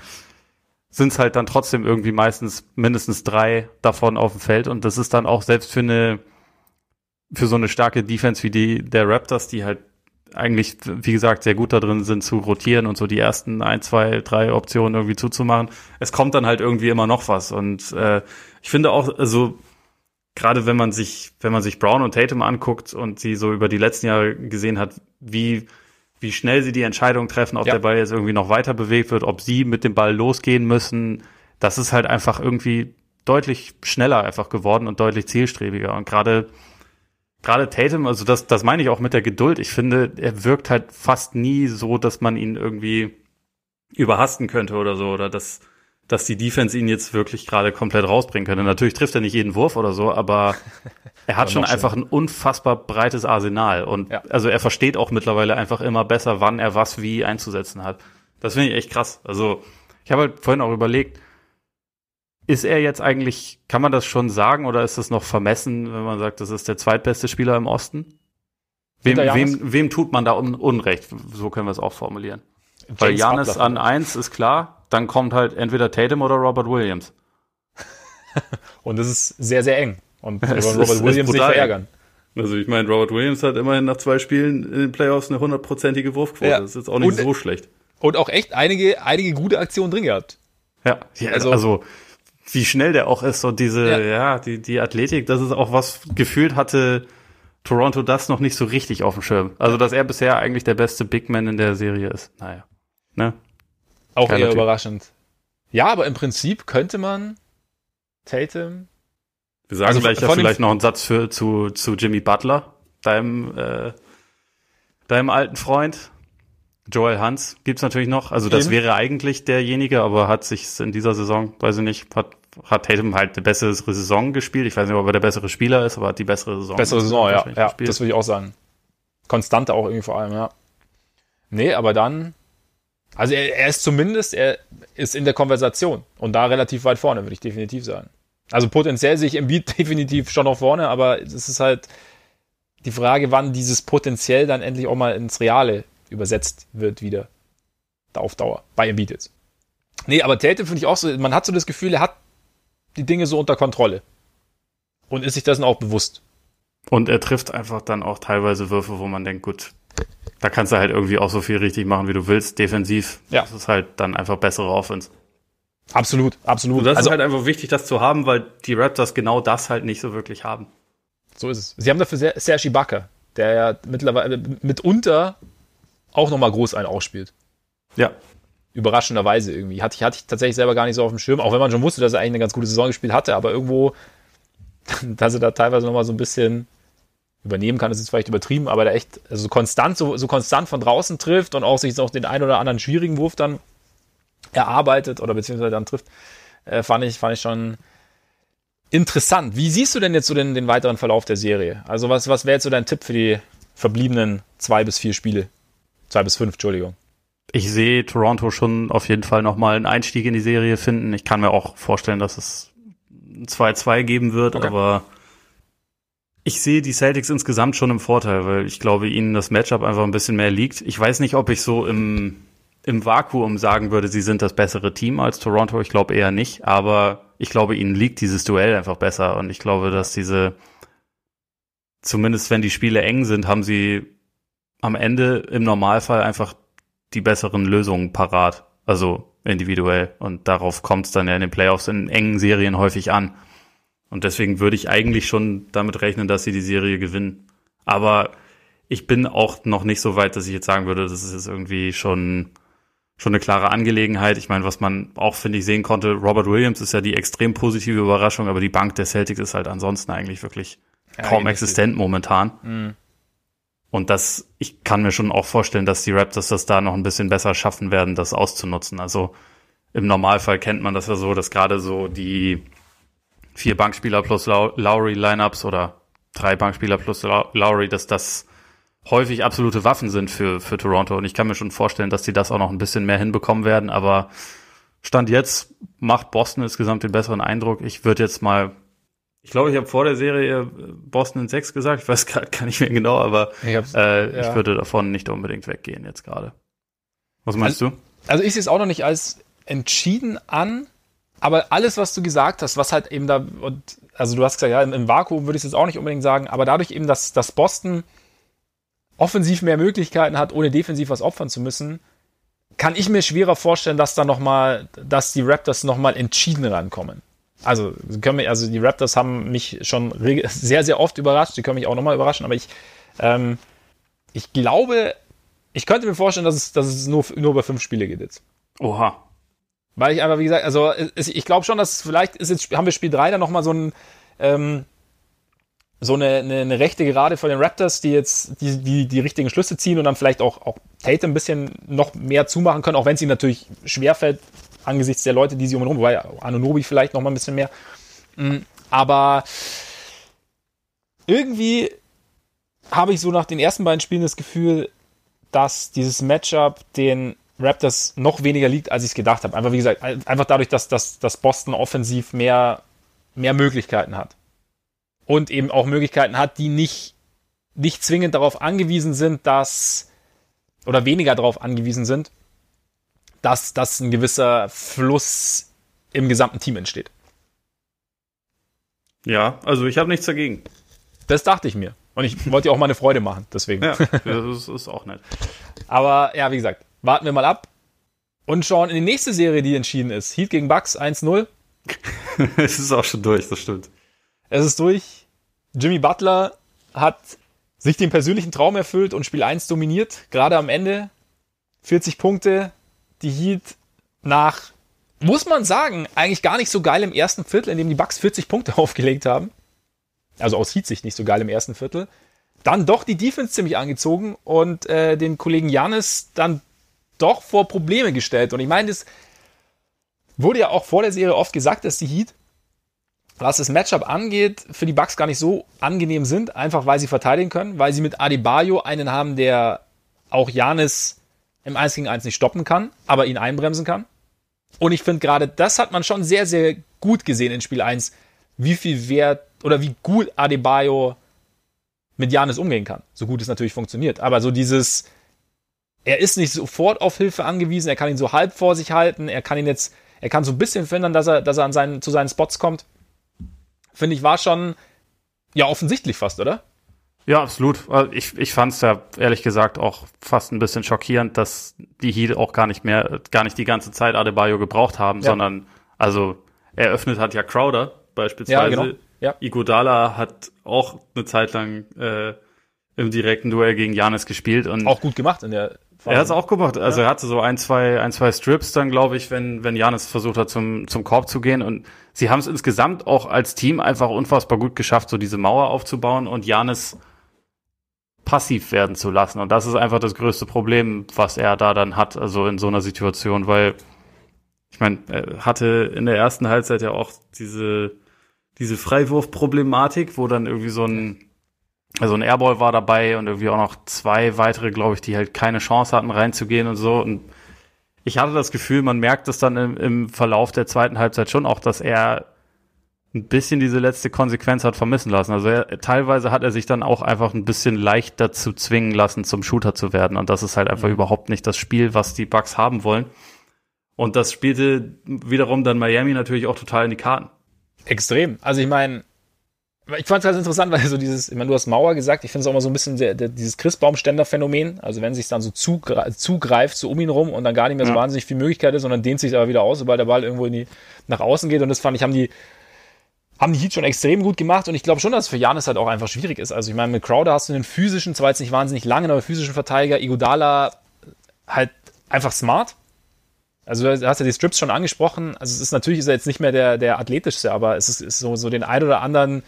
sind es halt dann trotzdem irgendwie meistens mindestens drei davon auf dem Feld. Und das ist dann auch selbst für eine, für so eine starke Defense wie die der Raptors, die halt eigentlich, wie gesagt, sehr gut da drin sind zu rotieren und so die ersten ein, zwei, drei Optionen irgendwie zuzumachen. Es kommt dann halt irgendwie immer noch was. Und äh, ich finde auch, also gerade wenn man sich, wenn man sich Brown und Tatum anguckt und sie so über die letzten Jahre gesehen hat, wie wie schnell sie die Entscheidung treffen, ob ja. der Ball jetzt irgendwie noch weiter bewegt wird, ob sie mit dem Ball losgehen müssen, das ist halt einfach irgendwie deutlich schneller einfach geworden und deutlich zielstrebiger. Und gerade gerade Tatum, also das, das meine ich auch mit der Geduld. Ich finde, er wirkt halt fast nie so, dass man ihn irgendwie überhasten könnte oder so, oder dass, dass die Defense ihn jetzt wirklich gerade komplett rausbringen könnte. Natürlich trifft er nicht jeden Wurf oder so, aber er hat schon einfach ein unfassbar breites Arsenal. Und ja. also er versteht auch mittlerweile einfach immer besser, wann er was wie einzusetzen hat. Das finde ich echt krass. Also ich habe halt vorhin auch überlegt, ist er jetzt eigentlich, kann man das schon sagen oder ist das noch vermessen, wenn man sagt, das ist der zweitbeste Spieler im Osten? Wem, wem, wem tut man da un Unrecht? So können wir es auch formulieren. James Weil Janis an eins ist klar, dann kommt halt entweder Tatum oder Robert Williams. Und das ist sehr, sehr eng. Und wollen Robert Williams nicht verärgern. Also ich meine, Robert Williams hat immerhin nach zwei Spielen in den Playoffs eine hundertprozentige Wurfquote. Ja. Das ist jetzt auch nicht und, so schlecht. Und auch echt einige, einige gute Aktionen drin gehabt. Ja, ja also, also wie schnell der auch ist und diese, ja, ja die, die Athletik, das ist auch was gefühlt hatte, Toronto das noch nicht so richtig auf dem Schirm. Also, dass er bisher eigentlich der beste Big Man in der Serie ist. Naja. Ne? Auch Keiner eher typ. überraschend. Ja, aber im Prinzip könnte man Tatum. Wir sagen also gleich ja vielleicht noch einen Satz für, zu, zu Jimmy Butler, deinem, äh, deinem alten Freund. Joel Hans gibt's natürlich noch. Also das Eben. wäre eigentlich derjenige, aber hat sich in dieser Saison, weiß ich nicht, hat, hat Tatum halt eine bessere Saison gespielt. Ich weiß nicht, ob er der bessere Spieler ist, aber hat die bessere Saison. Bessere Saison, ja. ja das würde ich auch sagen. Konstante auch irgendwie vor allem, ja. Nee, aber dann, also er, er ist zumindest, er ist in der Konversation und da relativ weit vorne, würde ich definitiv sagen. Also potenziell sehe ich im Beat definitiv schon noch vorne, aber es ist halt die Frage, wann dieses Potenziell dann endlich auch mal ins Reale übersetzt wird wieder. Da auf Dauer. Bei Embiid jetzt. Nee, aber Tatum finde ich auch so, man hat so das Gefühl, er hat die Dinge so unter Kontrolle. Und ist sich dessen auch bewusst. Und er trifft einfach dann auch teilweise Würfe, wo man denkt, gut, da kannst du halt irgendwie auch so viel richtig machen, wie du willst, defensiv. Ja. Das ist halt dann einfach bessere Offense. Absolut, absolut. Und das also, ist halt einfach wichtig, das zu haben, weil die Raptors genau das halt nicht so wirklich haben. So ist es. Sie haben dafür Serge Ibaka, der ja mittlerweile mitunter auch nochmal groß einen ausspielt. Ja. Überraschenderweise irgendwie. Hatte ich, hatte ich tatsächlich selber gar nicht so auf dem Schirm, auch wenn man schon wusste, dass er eigentlich eine ganz gute Saison gespielt hatte, aber irgendwo, dass er da teilweise nochmal so ein bisschen übernehmen kann, ist jetzt vielleicht übertrieben, aber der echt also konstant, so, so konstant von draußen trifft und auch sich auch den einen oder anderen schwierigen Wurf dann erarbeitet oder beziehungsweise dann trifft, äh, fand, ich, fand ich schon interessant. Wie siehst du denn jetzt so den, den weiteren Verlauf der Serie? Also was, was wäre jetzt so dein Tipp für die verbliebenen zwei bis vier Spiele? Zwei bis fünf, Entschuldigung. Ich sehe Toronto schon auf jeden Fall nochmal einen Einstieg in die Serie finden. Ich kann mir auch vorstellen, dass es 2-2 geben wird, okay. aber ich sehe die Celtics insgesamt schon im Vorteil, weil ich glaube, ihnen das Matchup einfach ein bisschen mehr liegt. Ich weiß nicht, ob ich so im, im Vakuum sagen würde, sie sind das bessere Team als Toronto. Ich glaube eher nicht, aber ich glaube, ihnen liegt dieses Duell einfach besser und ich glaube, dass diese, zumindest wenn die Spiele eng sind, haben sie am Ende im Normalfall einfach die besseren Lösungen parat. Also individuell. Und darauf kommt es dann ja in den Playoffs in engen Serien häufig an. Und deswegen würde ich eigentlich schon damit rechnen, dass sie die Serie gewinnen. Aber ich bin auch noch nicht so weit, dass ich jetzt sagen würde, das ist jetzt irgendwie schon, schon eine klare Angelegenheit. Ich meine, was man auch, finde ich, sehen konnte, Robert Williams ist ja die extrem positive Überraschung, aber die Bank der Celtics ist halt ansonsten eigentlich wirklich ja, kaum existent momentan. Mhm. Und das, ich kann mir schon auch vorstellen, dass die Raptors das da noch ein bisschen besser schaffen werden, das auszunutzen. Also im Normalfall kennt man das ja so, dass gerade so die vier Bankspieler plus Lowry Lineups oder drei Bankspieler plus Lowry, dass das häufig absolute Waffen sind für, für Toronto. Und ich kann mir schon vorstellen, dass die das auch noch ein bisschen mehr hinbekommen werden. Aber Stand jetzt macht Boston insgesamt den besseren Eindruck. Ich würde jetzt mal ich glaube, ich habe vor der Serie äh, Boston in 6 gesagt. Ich weiß gar, gar nicht mehr genau, aber ich, äh, ja. ich würde davon nicht unbedingt weggehen jetzt gerade. Was meinst also, du? Also ich sehe es auch noch nicht als entschieden an, aber alles, was du gesagt hast, was halt eben da, und, also du hast gesagt, ja, im, im Vakuum würde ich es jetzt auch nicht unbedingt sagen, aber dadurch eben, dass, dass Boston offensiv mehr Möglichkeiten hat, ohne defensiv was opfern zu müssen, kann ich mir schwerer vorstellen, dass da noch mal, dass die Raptors noch mal entschieden rankommen also, können mich, also die Raptors haben mich schon sehr, sehr oft überrascht. Sie können mich auch nochmal überraschen, aber ich, ähm, ich glaube, ich könnte mir vorstellen, dass es, dass es nur, nur über fünf Spiele geht jetzt. Oha. Weil ich einfach, wie gesagt, also ich glaube schon, dass vielleicht ist jetzt, haben wir Spiel 3 dann nochmal so ein, ähm, so eine, eine, eine rechte Gerade von den Raptors, die jetzt die, die, die richtigen Schlüsse ziehen und dann vielleicht auch, auch Tate ein bisschen noch mehr zumachen können, auch wenn es ihnen natürlich schwerfällt, angesichts der Leute, die sie umherum, wobei Anunobi vielleicht noch mal ein bisschen mehr. Mm, aber irgendwie habe ich so nach den ersten beiden Spielen das Gefühl, dass dieses Matchup den Raptors noch weniger liegt, als ich es gedacht habe. Einfach wie gesagt, einfach dadurch, dass, dass, dass Boston offensiv mehr, mehr Möglichkeiten hat. Und eben auch Möglichkeiten hat, die nicht, nicht zwingend darauf angewiesen sind, dass, oder weniger darauf angewiesen sind, dass, dass ein gewisser Fluss im gesamten Team entsteht. Ja, also ich habe nichts dagegen. Das dachte ich mir. Und ich wollte dir auch mal eine Freude machen, deswegen. Ja, das ist auch nett. Aber ja, wie gesagt, warten wir mal ab und schauen in die nächste Serie, die entschieden ist. Heat gegen Bucks 1-0. es ist auch schon durch, das stimmt. Es ist durch. Jimmy Butler hat sich den persönlichen Traum erfüllt und Spiel 1 dominiert, gerade am Ende. 40 Punkte, die Heat nach, muss man sagen, eigentlich gar nicht so geil im ersten Viertel, in dem die Bucks 40 Punkte aufgelegt haben. Also aus Heat-Sicht nicht so geil im ersten Viertel. Dann doch die Defense ziemlich angezogen und äh, den Kollegen Janis dann doch vor Probleme gestellt. Und ich meine, das wurde ja auch vor der Serie oft gesagt, dass die Heat was das Matchup angeht, für die Bucks gar nicht so angenehm sind, einfach weil sie verteidigen können, weil sie mit Adebayo einen haben, der auch Janis im 1 gegen 1 nicht stoppen kann, aber ihn einbremsen kann. Und ich finde gerade, das hat man schon sehr, sehr gut gesehen in Spiel 1, wie viel Wert oder wie gut Adebayo mit Janis umgehen kann. So gut es natürlich funktioniert. Aber so dieses, er ist nicht sofort auf Hilfe angewiesen, er kann ihn so halb vor sich halten, er kann ihn jetzt, er kann so ein bisschen verhindern, dass er, dass er an seinen, zu seinen Spots kommt finde ich, war schon ja offensichtlich fast, oder? Ja, absolut. Also ich, ich fand es ja ehrlich gesagt auch fast ein bisschen schockierend, dass die Heat auch gar nicht mehr, gar nicht die ganze Zeit Adebayo gebraucht haben, ja. sondern also eröffnet hat ja Crowder beispielsweise. Ja, genau. ja. Igodala hat auch eine Zeit lang äh, im direkten Duell gegen Janis gespielt und auch gut gemacht in der er hat es auch gemacht. Also ja. er hatte so ein, zwei, ein, zwei Strips dann, glaube ich, wenn, wenn Janis versucht hat, zum, zum Korb zu gehen. Und sie haben es insgesamt auch als Team einfach unfassbar gut geschafft, so diese Mauer aufzubauen und Janis passiv werden zu lassen. Und das ist einfach das größte Problem, was er da dann hat, also in so einer Situation, weil ich meine, er hatte in der ersten Halbzeit ja auch diese, diese Freiwurfproblematik, wo dann irgendwie so ein also ein Airball war dabei und irgendwie auch noch zwei weitere, glaube ich, die halt keine Chance hatten reinzugehen und so. Und ich hatte das Gefühl, man merkt es dann im, im Verlauf der zweiten Halbzeit schon auch, dass er ein bisschen diese letzte Konsequenz hat vermissen lassen. Also er, teilweise hat er sich dann auch einfach ein bisschen leicht dazu zwingen lassen, zum Shooter zu werden. Und das ist halt einfach mhm. überhaupt nicht das Spiel, was die Bucks haben wollen. Und das spielte wiederum dann Miami natürlich auch total in die Karten. Extrem. Also ich meine, ich fand es ganz interessant, weil so dieses, ich meine, du hast Mauer gesagt, ich finde es auch immer so ein bisschen der, der, dieses Christbaumständer-Phänomen, also wenn sich dann so zugreift, so um ihn rum und dann gar nicht mehr so ja. wahnsinnig viel Möglichkeit ist, sondern dehnt sich aber wieder aus, sobald der Ball irgendwo in die, nach außen geht und das fand ich, haben die, haben die Heat schon extrem gut gemacht und ich glaube schon, dass es für Janis halt auch einfach schwierig ist. Also ich meine, mit Crowder hast du einen physischen, zwar jetzt nicht wahnsinnig langen, aber physischen Verteidiger, Igodala halt einfach smart. Also du hast ja die Strips schon angesprochen. Also es ist natürlich ist er jetzt nicht mehr der, der athletischste, aber es ist, ist so, so den ein oder anderen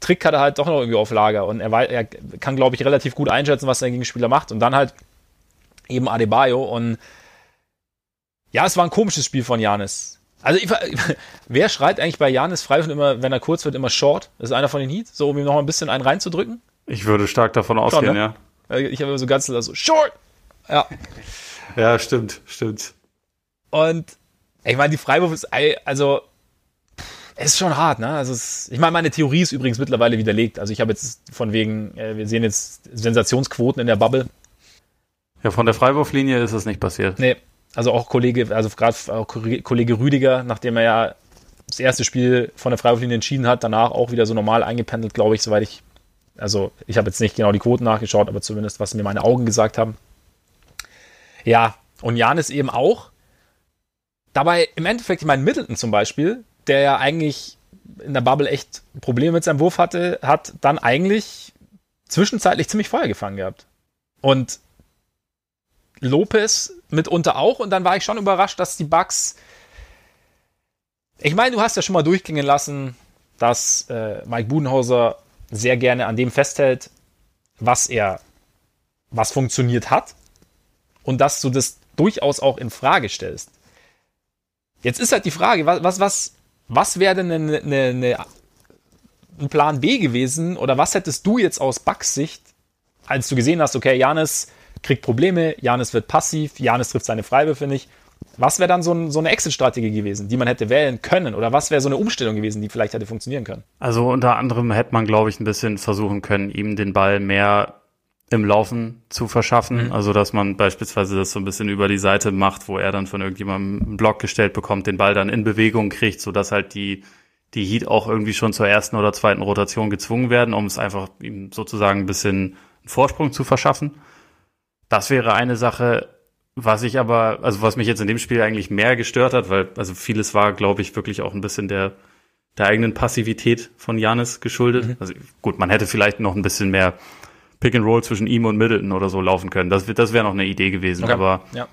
Trick hat er halt doch noch irgendwie auf Lager und er, er kann, glaube ich, relativ gut einschätzen, was sein Gegenspieler macht und dann halt eben Adebayo und ja, es war ein komisches Spiel von Janis. Also ich, wer schreit eigentlich bei Janis frei und immer, wenn er kurz wird, immer Short? Das ist einer von den Heat, so um ihm noch ein bisschen einen reinzudrücken? Ich würde stark davon ausgehen, Schon, ne? ja. Ich habe immer so ganz so Short. Ja. ja, stimmt, stimmt. Und ich meine, die Freiwurf ist also es ist schon hart, ne? Also es, ich meine, meine Theorie ist übrigens mittlerweile widerlegt. Also ich habe jetzt von wegen, äh, wir sehen jetzt Sensationsquoten in der Bubble. Ja, von der Freiwurflinie ist es nicht passiert. Nee, also auch Kollege, also gerade Kollege Rüdiger, nachdem er ja das erste Spiel von der Freiwurflinie entschieden hat, danach auch wieder so normal eingependelt, glaube ich, soweit ich, also ich habe jetzt nicht genau die Quoten nachgeschaut, aber zumindest was mir meine Augen gesagt haben. Ja, und Jan ist eben auch. Dabei im Endeffekt, ich meine, Middleton zum Beispiel, der ja eigentlich in der Bubble echt Probleme mit seinem Wurf hatte, hat dann eigentlich zwischenzeitlich ziemlich Feuer gefangen gehabt. Und Lopez mitunter auch. Und dann war ich schon überrascht, dass die Bugs. Ich meine, du hast ja schon mal durchgehen lassen, dass äh, Mike Budenhauser sehr gerne an dem festhält, was er, was funktioniert hat. Und dass du das durchaus auch in Frage stellst. Jetzt ist halt die Frage, was, was, was was wäre denn eine, eine, eine, ein Plan B gewesen oder was hättest du jetzt aus Bucks Sicht, als du gesehen hast, okay, Janis kriegt Probleme, Janis wird passiv, Janis trifft seine Freiwürfe nicht. Was wäre dann so, ein, so eine Exit-Strategie gewesen, die man hätte wählen können? Oder was wäre so eine Umstellung gewesen, die vielleicht hätte funktionieren können? Also unter anderem hätte man, glaube ich, ein bisschen versuchen können, ihm den Ball mehr im Laufen zu verschaffen. Mhm. Also, dass man beispielsweise das so ein bisschen über die Seite macht, wo er dann von irgendjemandem einen Block gestellt bekommt, den Ball dann in Bewegung kriegt, so dass halt die, die Heat auch irgendwie schon zur ersten oder zweiten Rotation gezwungen werden, um es einfach ihm sozusagen ein bisschen einen Vorsprung zu verschaffen. Das wäre eine Sache, was ich aber, also was mich jetzt in dem Spiel eigentlich mehr gestört hat, weil, also vieles war, glaube ich, wirklich auch ein bisschen der, der eigenen Passivität von Janis geschuldet. Mhm. Also gut, man hätte vielleicht noch ein bisschen mehr Pick and Roll zwischen ihm und Middleton oder so laufen können. Das, das wäre noch eine Idee gewesen. Okay. Aber ja.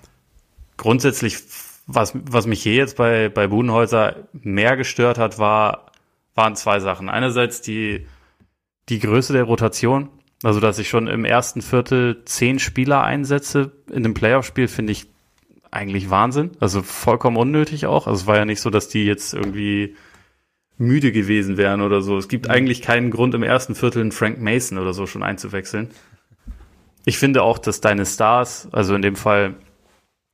grundsätzlich, was, was mich hier jetzt bei, bei Budenholzer mehr gestört hat, war, waren zwei Sachen. Einerseits die, die Größe der Rotation. Also, dass ich schon im ersten Viertel zehn Spieler einsetze in dem Playoff-Spiel, finde ich eigentlich Wahnsinn. Also vollkommen unnötig auch. Also es war ja nicht so, dass die jetzt irgendwie müde gewesen wären oder so. Es gibt mhm. eigentlich keinen Grund, im ersten Viertel einen Frank Mason oder so schon einzuwechseln. Ich finde auch, dass deine Stars, also in dem Fall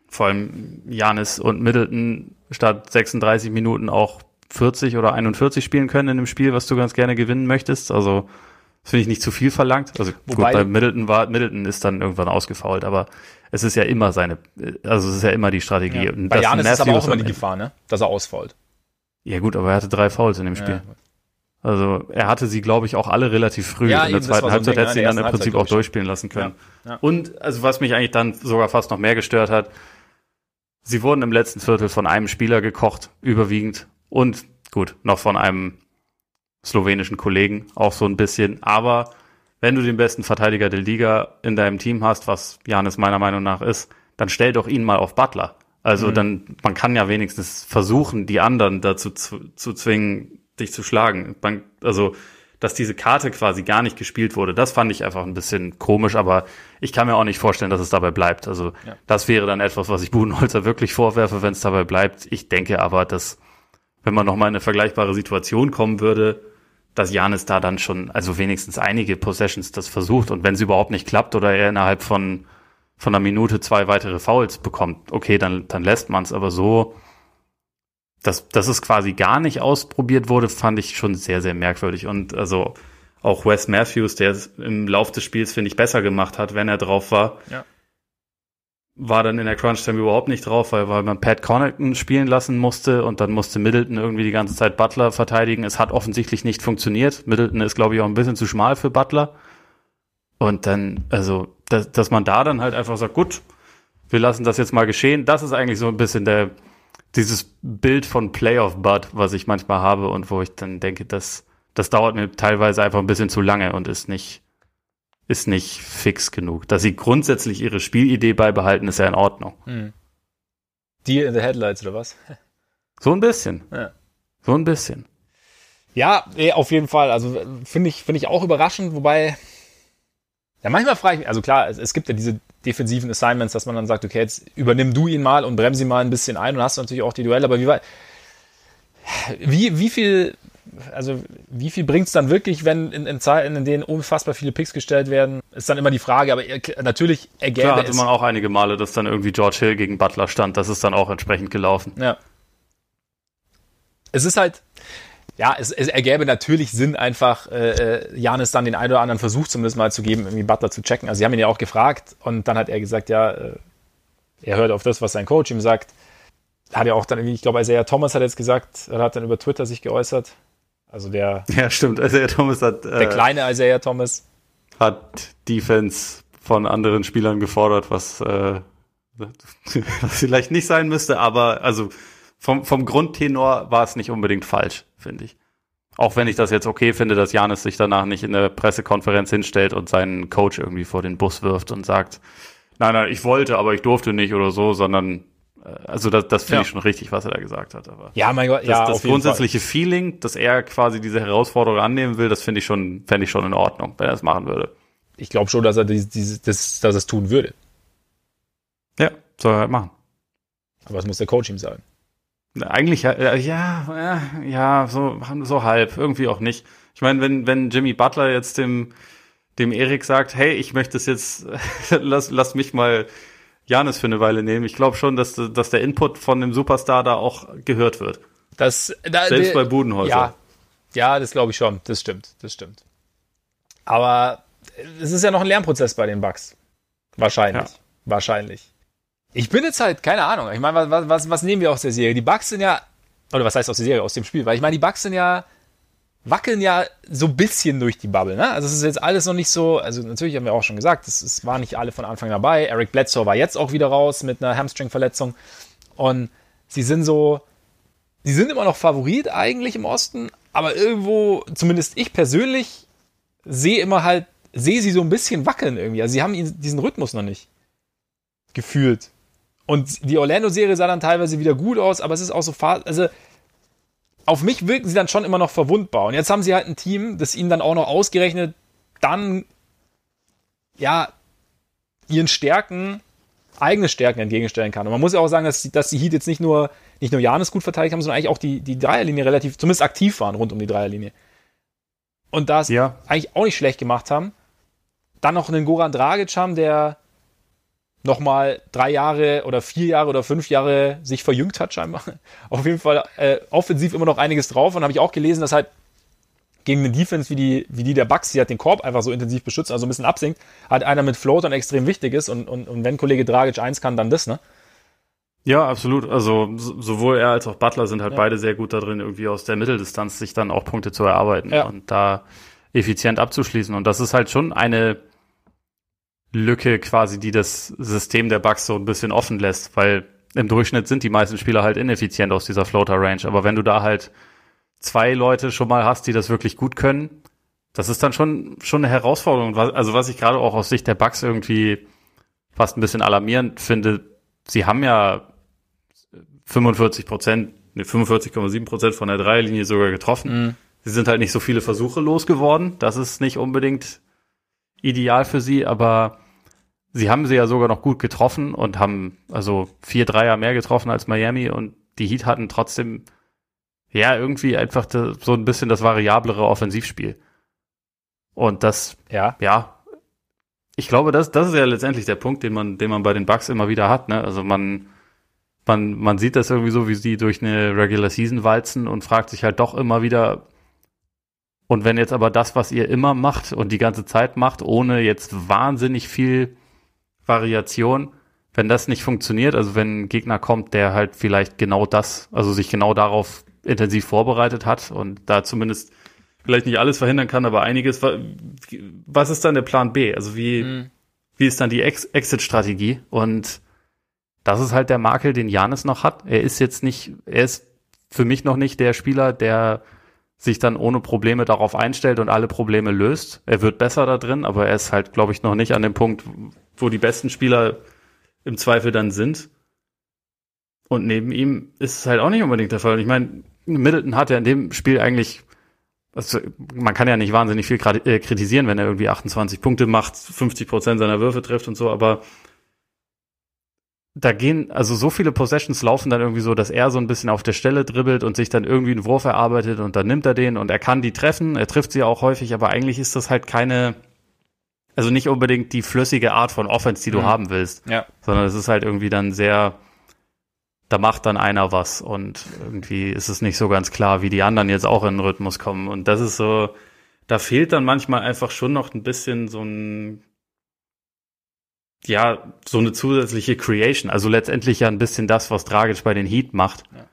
vor allem Janis und Middleton, statt 36 Minuten auch 40 oder 41 spielen können in dem Spiel, was du ganz gerne gewinnen möchtest. Also das finde ich nicht zu viel verlangt. Also Wobei, gut, bei Middleton war Middleton ist dann irgendwann ausgefault, aber es ist ja immer seine, also es ist ja immer die Strategie. Ja. Bei Janis ist aber auch immer die Gefahr, ne? Dass er ausfault. Ja gut, aber er hatte drei Fouls in dem Spiel. Ja. Also er hatte sie, glaube ich, auch alle relativ früh. Ja, in der zweiten Halbzeit so hätte sie ihn dann im Prinzip auch durchspielen lassen können. Ja, ja. Und also was mich eigentlich dann sogar fast noch mehr gestört hat, sie wurden im letzten Viertel von einem Spieler gekocht, überwiegend. Und gut, noch von einem slowenischen Kollegen auch so ein bisschen. Aber wenn du den besten Verteidiger der Liga in deinem Team hast, was Janis meiner Meinung nach ist, dann stell doch ihn mal auf Butler. Also mhm. dann, man kann ja wenigstens versuchen, die anderen dazu zu, zu zwingen, dich zu schlagen. Man, also, dass diese Karte quasi gar nicht gespielt wurde, das fand ich einfach ein bisschen komisch, aber ich kann mir auch nicht vorstellen, dass es dabei bleibt. Also ja. das wäre dann etwas, was ich Budenholzer wirklich vorwerfe, wenn es dabei bleibt. Ich denke aber, dass wenn man nochmal in eine vergleichbare Situation kommen würde, dass Janis da dann schon, also wenigstens einige Possessions das versucht und wenn es überhaupt nicht klappt oder er innerhalb von von einer Minute zwei weitere Fouls bekommt, okay, dann, dann lässt man es. Aber so, dass, dass es quasi gar nicht ausprobiert wurde, fand ich schon sehr, sehr merkwürdig. Und also auch Wes Matthews, der es im Lauf des Spiels, finde ich, besser gemacht hat, wenn er drauf war, ja. War dann in der Crunch-Time überhaupt nicht drauf, weil, weil man Pat Connaughton spielen lassen musste und dann musste Middleton irgendwie die ganze Zeit Butler verteidigen. Es hat offensichtlich nicht funktioniert. Middleton ist, glaube ich, auch ein bisschen zu schmal für Butler. Und dann, also dass, dass man da dann halt einfach sagt, gut, wir lassen das jetzt mal geschehen. Das ist eigentlich so ein bisschen der, dieses Bild von Playoff Bud, was ich manchmal habe und wo ich dann denke, das, das dauert mir teilweise einfach ein bisschen zu lange und ist nicht, ist nicht fix genug. Dass sie grundsätzlich ihre Spielidee beibehalten, ist ja in Ordnung. Hm. Deal in the Headlights oder was? So ein bisschen. Ja. So ein bisschen. Ja, auf jeden Fall. Also finde ich, finde ich auch überraschend, wobei ja, manchmal frage ich mich, also klar, es, es, gibt ja diese defensiven Assignments, dass man dann sagt, okay, jetzt übernimm du ihn mal und bremse ihn mal ein bisschen ein und hast natürlich auch die Duelle, aber wie war, wie, wie viel, also wie viel bringt es dann wirklich, wenn in, in, Zeiten, in denen unfassbar viele Picks gestellt werden, ist dann immer die Frage, aber natürlich ergäbe Klar, hatte man auch einige Male, dass dann irgendwie George Hill gegen Butler stand, das ist dann auch entsprechend gelaufen. Ja. Es ist halt, ja, es, es ergäbe natürlich Sinn, einfach äh, äh, Janis dann den einen oder anderen Versuch zumindest mal zu geben, irgendwie Butler zu checken. Also sie haben ihn ja auch gefragt und dann hat er gesagt, ja, äh, er hört auf das, was sein Coach ihm sagt. Hat ja auch dann irgendwie, ich glaube, Isaiah Thomas hat jetzt gesagt, er hat dann über Twitter sich geäußert. Also der. Ja, stimmt. Isaiah Thomas hat. Äh, der kleine Isaiah Thomas. Hat Defense von anderen Spielern gefordert, was, äh, was vielleicht nicht sein müsste, aber also vom, vom Grundtenor war es nicht unbedingt falsch, finde ich. Auch wenn ich das jetzt okay finde, dass Janis sich danach nicht in der Pressekonferenz hinstellt und seinen Coach irgendwie vor den Bus wirft und sagt, nein, nein, ich wollte, aber ich durfte nicht oder so, sondern äh, also das, das finde ja. ich schon richtig, was er da gesagt hat. Aber ja, mein Gott, ja, das, das grundsätzliche. Feeling, dass er quasi diese Herausforderung annehmen will, das finde ich schon, fände ich schon in Ordnung, wenn er es machen würde. Ich glaube schon, dass er dieses, dieses, das, dass es tun würde. Ja, soll er halt machen. Aber das muss der Coach ihm sagen. Eigentlich ja, ja, ja, so, so halb, irgendwie auch nicht. Ich meine, wenn, wenn Jimmy Butler jetzt dem, dem Erik sagt, hey, ich möchte es jetzt, lass, lass mich mal Janis für eine Weile nehmen. Ich glaube schon, dass, dass der Input von dem Superstar da auch gehört wird. Das, da, Selbst bei Budenholzer. Ja, ja das glaube ich schon. Das stimmt, das stimmt. Aber es ist ja noch ein Lernprozess bei den Bugs. Wahrscheinlich. Ja. Wahrscheinlich. Ich bin jetzt halt, keine Ahnung. Ich meine, was, was, was nehmen wir aus der Serie? Die Bugs sind ja, oder was heißt aus der Serie, aus dem Spiel? Weil ich meine, die Bugs sind ja, wackeln ja so ein bisschen durch die Bubble. Ne? Also es ist jetzt alles noch nicht so, also natürlich haben wir auch schon gesagt, es, es waren nicht alle von Anfang dabei. Eric Bledsoe war jetzt auch wieder raus mit einer Hamstring-Verletzung. Und sie sind so, sie sind immer noch Favorit eigentlich im Osten, aber irgendwo, zumindest ich persönlich, sehe immer halt, sehe sie so ein bisschen wackeln irgendwie. Also sie haben diesen Rhythmus noch nicht gefühlt. Und die Orlando-Serie sah dann teilweise wieder gut aus, aber es ist auch so, also auf mich wirken sie dann schon immer noch verwundbar. Und jetzt haben sie halt ein Team, das ihnen dann auch noch ausgerechnet dann, ja, ihren Stärken, eigene Stärken entgegenstellen kann. Und man muss ja auch sagen, dass, dass die Heat jetzt nicht nur, nicht nur Janis gut verteidigt haben, sondern eigentlich auch die, die Dreierlinie relativ, zumindest aktiv waren rund um die Dreierlinie. Und das ja. eigentlich auch nicht schlecht gemacht haben. Dann noch einen Goran Dragic haben, der nochmal drei Jahre oder vier Jahre oder fünf Jahre sich verjüngt hat, scheinbar. Auf jeden Fall äh, offensiv immer noch einiges drauf. Und habe ich auch gelesen, dass halt gegen eine Defense wie die, wie die der Bucks, die hat den Korb einfach so intensiv beschützt, also ein bisschen absinkt, hat einer mit Floatern extrem wichtig ist. Und, und, und wenn Kollege Dragic eins kann, dann das, ne? Ja, absolut. Also sowohl er als auch Butler sind halt ja. beide sehr gut da drin, irgendwie aus der Mitteldistanz sich dann auch Punkte zu erarbeiten ja. und da effizient abzuschließen. Und das ist halt schon eine Lücke quasi, die das System der Bugs so ein bisschen offen lässt, weil im Durchschnitt sind die meisten Spieler halt ineffizient aus dieser Floater Range. Aber wenn du da halt zwei Leute schon mal hast, die das wirklich gut können, das ist dann schon, schon eine Herausforderung. Also was ich gerade auch aus Sicht der Bugs irgendwie fast ein bisschen alarmierend finde, sie haben ja 45 Prozent, ne, 45,7 Prozent von der Dreierlinie sogar getroffen. Mhm. Sie sind halt nicht so viele Versuche losgeworden. Das ist nicht unbedingt ideal für sie, aber sie haben sie ja sogar noch gut getroffen und haben also vier Dreier mehr getroffen als Miami und die Heat hatten trotzdem ja irgendwie einfach so ein bisschen das variablere Offensivspiel. Und das, ja, ja, ich glaube, das, das ist ja letztendlich der Punkt, den man, den man bei den Bucks immer wieder hat. Ne? Also man, man, man sieht das irgendwie so, wie sie durch eine Regular Season walzen und fragt sich halt doch immer wieder, und wenn jetzt aber das, was ihr immer macht und die ganze Zeit macht, ohne jetzt wahnsinnig viel Variation, wenn das nicht funktioniert, also wenn ein Gegner kommt, der halt vielleicht genau das, also sich genau darauf intensiv vorbereitet hat und da zumindest vielleicht nicht alles verhindern kann, aber einiges, was ist dann der Plan B? Also wie, mhm. wie ist dann die Ex Exit-Strategie? Und das ist halt der Makel, den Janis noch hat. Er ist jetzt nicht, er ist für mich noch nicht der Spieler, der sich dann ohne Probleme darauf einstellt und alle Probleme löst. Er wird besser da drin, aber er ist halt, glaube ich, noch nicht an dem Punkt, wo die besten Spieler im Zweifel dann sind. Und neben ihm ist es halt auch nicht unbedingt der Fall. Ich meine, Middleton hat ja in dem Spiel eigentlich, also man kann ja nicht wahnsinnig viel äh, kritisieren, wenn er irgendwie 28 Punkte macht, 50 Prozent seiner Würfe trifft und so, aber da gehen, also so viele Possessions laufen dann irgendwie so, dass er so ein bisschen auf der Stelle dribbelt und sich dann irgendwie einen Wurf erarbeitet und dann nimmt er den und er kann die treffen, er trifft sie auch häufig, aber eigentlich ist das halt keine, also nicht unbedingt die flüssige Art von Offense, die du mhm. haben willst, ja. sondern es ist halt irgendwie dann sehr, da macht dann einer was und irgendwie ist es nicht so ganz klar, wie die anderen jetzt auch in den Rhythmus kommen und das ist so, da fehlt dann manchmal einfach schon noch ein bisschen so ein ja, so eine zusätzliche Creation. Also letztendlich ja ein bisschen das, was Dragic bei den Heat macht. Ja.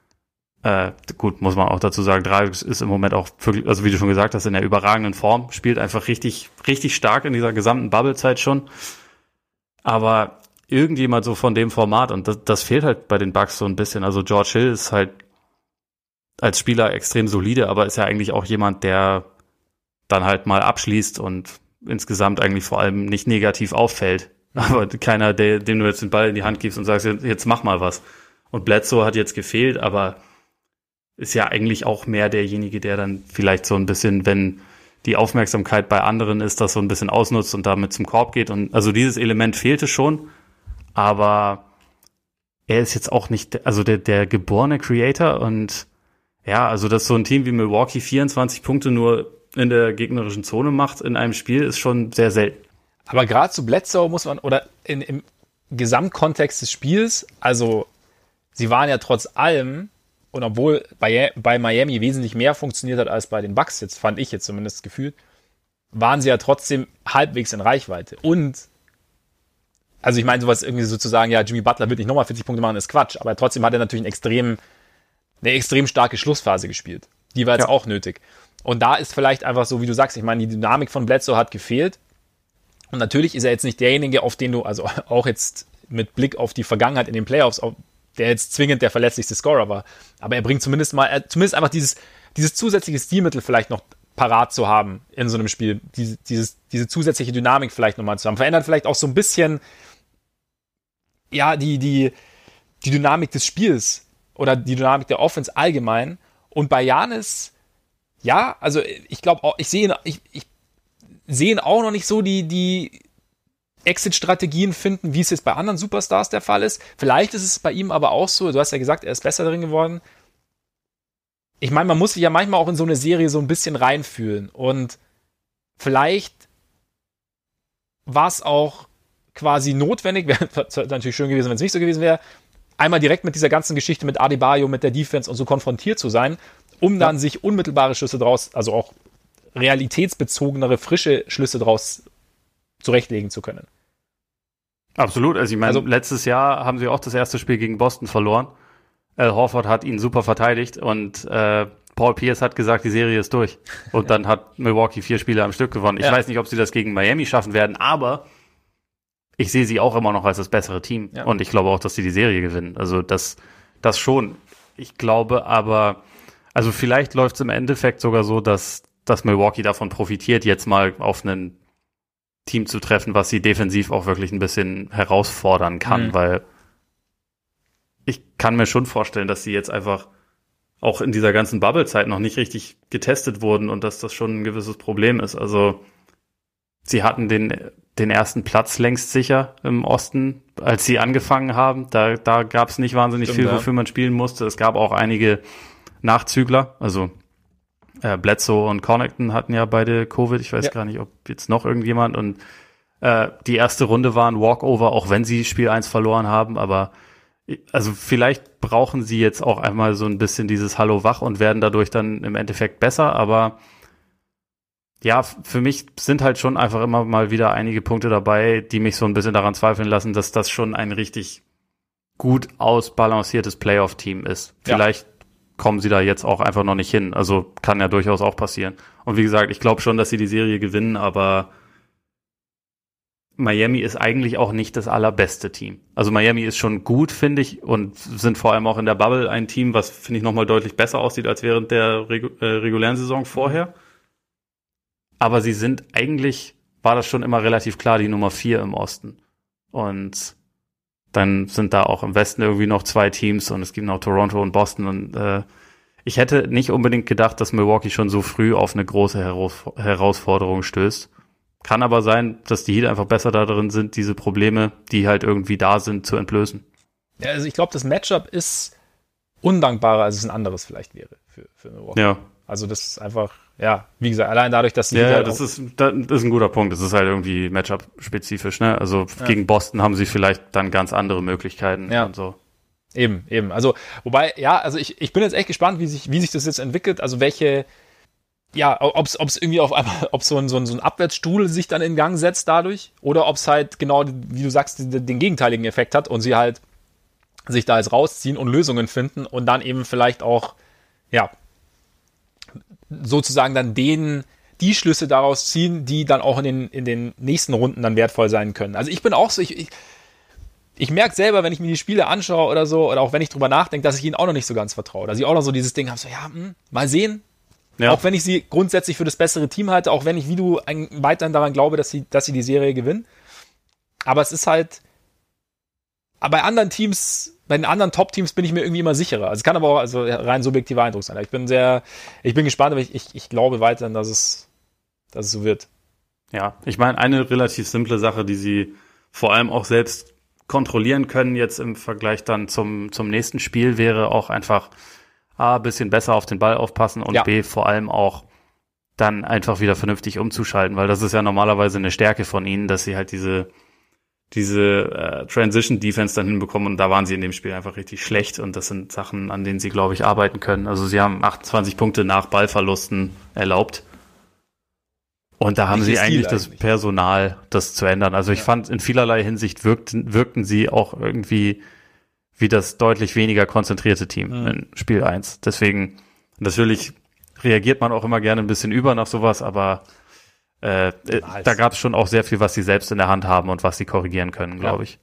Äh, gut, muss man auch dazu sagen, Dragic ist im Moment auch, wirklich, also wie du schon gesagt hast, in der überragenden Form, spielt einfach richtig, richtig stark in dieser gesamten Bubble-Zeit schon. Aber irgendjemand so von dem Format, und das, das fehlt halt bei den Bucks so ein bisschen. Also George Hill ist halt als Spieler extrem solide, aber ist ja eigentlich auch jemand, der dann halt mal abschließt und insgesamt eigentlich vor allem nicht negativ auffällt aber keiner, der, dem du jetzt den Ball in die Hand gibst und sagst, jetzt mach mal was. Und Bledsoe hat jetzt gefehlt, aber ist ja eigentlich auch mehr derjenige, der dann vielleicht so ein bisschen, wenn die Aufmerksamkeit bei anderen ist, das so ein bisschen ausnutzt und damit zum Korb geht. Und also dieses Element fehlte schon, aber er ist jetzt auch nicht, also der, der geborene Creator und ja, also dass so ein Team wie Milwaukee 24 Punkte nur in der gegnerischen Zone macht in einem Spiel, ist schon sehr selten. Aber gerade zu Bledsoe muss man, oder in, im Gesamtkontext des Spiels, also sie waren ja trotz allem, und obwohl bei, bei Miami wesentlich mehr funktioniert hat als bei den Bucks, jetzt fand ich jetzt zumindest gefühlt, waren sie ja trotzdem halbwegs in Reichweite. Und, also ich meine, sowas irgendwie sozusagen, ja, Jimmy Butler wird nicht nochmal 40 Punkte machen, ist Quatsch, aber trotzdem hat er natürlich einen extrem, eine extrem starke Schlussphase gespielt. Die war jetzt ja. auch nötig. Und da ist vielleicht einfach so, wie du sagst, ich meine, die Dynamik von Bledsoe hat gefehlt. Und natürlich ist er jetzt nicht derjenige, auf den du, also auch jetzt mit Blick auf die Vergangenheit in den Playoffs, auf, der jetzt zwingend der verletzlichste Scorer war. Aber er bringt zumindest mal, zumindest einfach dieses, dieses zusätzliche Stilmittel vielleicht noch parat zu haben in so einem Spiel. Diese, dieses, diese zusätzliche Dynamik vielleicht nochmal zu haben. Verändert vielleicht auch so ein bisschen, ja, die, die, die Dynamik des Spiels oder die Dynamik der Offense allgemein. Und bei Janis, ja, also ich glaube ich sehe, ich, ich sehe auch noch nicht so die, die Exit-Strategien finden, wie es jetzt bei anderen Superstars der Fall ist. Vielleicht ist es bei ihm aber auch so, du hast ja gesagt, er ist besser darin geworden. Ich meine, man muss sich ja manchmal auch in so eine Serie so ein bisschen reinfühlen. Und vielleicht war es auch quasi notwendig, wäre natürlich schön gewesen, wenn es nicht so gewesen wäre, einmal direkt mit dieser ganzen Geschichte mit Adebayo, mit der Defense und so konfrontiert zu sein, um dann sich unmittelbare Schlüsse draus, also auch realitätsbezogenere, frische Schlüsse draus zurechtlegen zu können. Absolut. Also ich meine, also, letztes Jahr haben sie auch das erste Spiel gegen Boston verloren. Al Horford hat ihn super verteidigt und äh, Paul Pierce hat gesagt, die Serie ist durch. Und dann hat Milwaukee vier Spiele am Stück gewonnen. Ich ja. weiß nicht, ob sie das gegen Miami schaffen werden, aber ich sehe sie auch immer noch als das bessere Team. Ja. Und ich glaube auch, dass sie die Serie gewinnen. Also das, das schon. Ich glaube aber, also vielleicht läuft es im Endeffekt sogar so, dass, dass Milwaukee davon profitiert, jetzt mal auf einen Team zu treffen, was sie defensiv auch wirklich ein bisschen herausfordern kann, mhm. weil ich kann mir schon vorstellen, dass sie jetzt einfach auch in dieser ganzen Bubble-Zeit noch nicht richtig getestet wurden und dass das schon ein gewisses Problem ist. Also sie hatten den, den ersten Platz längst sicher im Osten, als sie angefangen haben. Da, da gab es nicht wahnsinnig Stimmt, viel, wofür man spielen musste. Es gab auch einige Nachzügler, also äh, Bledsoe und Connaughton hatten ja beide Covid. Ich weiß ja. gar nicht, ob jetzt noch irgendjemand. Und äh, die erste Runde war ein Walkover, auch wenn sie Spiel 1 verloren haben. Aber also vielleicht brauchen sie jetzt auch einmal so ein bisschen dieses Hallo wach und werden dadurch dann im Endeffekt besser. Aber ja, für mich sind halt schon einfach immer mal wieder einige Punkte dabei, die mich so ein bisschen daran zweifeln lassen, dass das schon ein richtig gut ausbalanciertes Playoff-Team ist. Vielleicht kommen sie da jetzt auch einfach noch nicht hin. Also kann ja durchaus auch passieren. Und wie gesagt, ich glaube schon, dass sie die Serie gewinnen, aber Miami ist eigentlich auch nicht das allerbeste Team. Also Miami ist schon gut, finde ich, und sind vor allem auch in der Bubble ein Team, was, finde ich, nochmal deutlich besser aussieht als während der Regu äh, regulären Saison vorher. Aber sie sind eigentlich, war das schon immer relativ klar, die Nummer vier im Osten. Und dann sind da auch im Westen irgendwie noch zwei Teams und es gibt noch Toronto und Boston und äh, ich hätte nicht unbedingt gedacht, dass Milwaukee schon so früh auf eine große Heraus Herausforderung stößt. Kann aber sein, dass die Heat einfach besser darin sind, diese Probleme, die halt irgendwie da sind, zu entblößen. Ja, also ich glaube, das Matchup ist undankbarer, als es ein anderes vielleicht wäre für, für Milwaukee. Ja. Also das ist einfach, ja, wie gesagt, allein dadurch, dass sie. Ja, halt das ist, das ist ein guter Punkt. Das ist halt irgendwie Matchup-spezifisch, ne? Also ja. gegen Boston haben sie vielleicht dann ganz andere Möglichkeiten ja. und so. Eben, eben. Also, wobei, ja, also ich, ich bin jetzt echt gespannt, wie sich, wie sich das jetzt entwickelt. Also welche, ja, ob es irgendwie auf einmal, ob so ein, so, ein, so ein Abwärtsstuhl sich dann in Gang setzt dadurch, oder ob es halt genau, wie du sagst, den, den gegenteiligen Effekt hat und sie halt sich da jetzt rausziehen und Lösungen finden und dann eben vielleicht auch, ja, sozusagen dann den, die Schlüsse daraus ziehen, die dann auch in den, in den nächsten Runden dann wertvoll sein können. Also ich bin auch so, ich, ich, ich merke selber, wenn ich mir die Spiele anschaue oder so, oder auch wenn ich drüber nachdenke, dass ich ihnen auch noch nicht so ganz vertraue. Dass ich auch noch so dieses Ding habe, so, ja, hm, mal sehen. Ja. Auch wenn ich sie grundsätzlich für das bessere Team halte, auch wenn ich, wie du, weiterhin daran glaube, dass sie, dass sie die Serie gewinnen. Aber es ist halt, aber bei anderen Teams bei den anderen Top-Teams bin ich mir irgendwie immer sicherer. Also es kann aber auch also rein subjektiver Eindruck sein. Ich bin sehr, ich bin gespannt, aber ich, ich, ich glaube weiterhin, dass es, dass es so wird. Ja, ich meine, eine relativ simple Sache, die sie vor allem auch selbst kontrollieren können, jetzt im Vergleich dann zum, zum nächsten Spiel, wäre auch einfach A, bisschen besser auf den Ball aufpassen und ja. B, vor allem auch dann einfach wieder vernünftig umzuschalten, weil das ist ja normalerweise eine Stärke von ihnen, dass sie halt diese diese äh, Transition Defense dann hinbekommen und da waren sie in dem Spiel einfach richtig schlecht und das sind Sachen, an denen sie, glaube ich, arbeiten können. Also sie haben 28 Punkte nach Ballverlusten erlaubt. Und da haben sie eigentlich das Personal, das zu ändern. Also ich ja. fand, in vielerlei Hinsicht wirkten, wirkten sie auch irgendwie wie das deutlich weniger konzentrierte Team mhm. in Spiel 1. Deswegen, natürlich reagiert man auch immer gerne ein bisschen über nach sowas, aber äh, äh da gab es schon auch sehr viel, was sie selbst in der Hand haben und was sie korrigieren können, glaube ja. ich.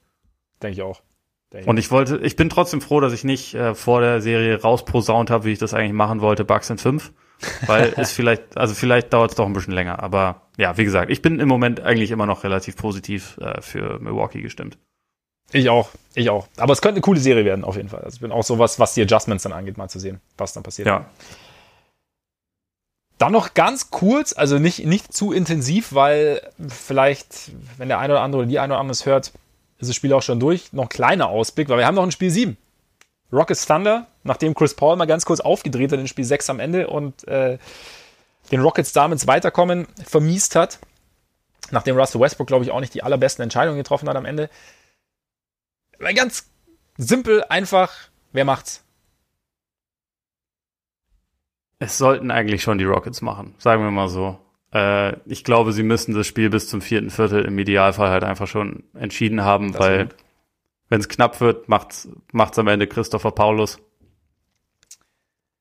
Denke ich auch. Und ich wollte, ich bin trotzdem froh, dass ich nicht äh, vor der Serie rausprosaunt habe, wie ich das eigentlich machen wollte, Bugs in 5. Weil es vielleicht, also vielleicht dauert es doch ein bisschen länger. Aber ja, wie gesagt, ich bin im Moment eigentlich immer noch relativ positiv äh, für Milwaukee gestimmt. Ich auch, ich auch. Aber es könnte eine coole Serie werden, auf jeden Fall. Also ich bin auch sowas, was die Adjustments dann angeht, mal zu sehen, was dann passiert. Ja. Dann noch ganz kurz, also nicht, nicht zu intensiv, weil vielleicht, wenn der eine oder andere oder die eine oder andere es hört, ist das Spiel auch schon durch. Noch ein kleiner Ausblick, weil wir haben noch ein Spiel 7. Rockets Thunder, nachdem Chris Paul mal ganz kurz aufgedreht hat in Spiel 6 am Ende und äh, den Rockets damit Weiterkommen vermiest hat, nachdem Russell Westbrook, glaube ich, auch nicht die allerbesten Entscheidungen getroffen hat am Ende. Ganz simpel, einfach, wer macht's? Es sollten eigentlich schon die Rockets machen, sagen wir mal so. Äh, ich glaube, sie müssen das Spiel bis zum vierten Viertel im Idealfall halt einfach schon entschieden haben, das weil wenn es knapp wird, macht's macht's am Ende Christopher Paulus.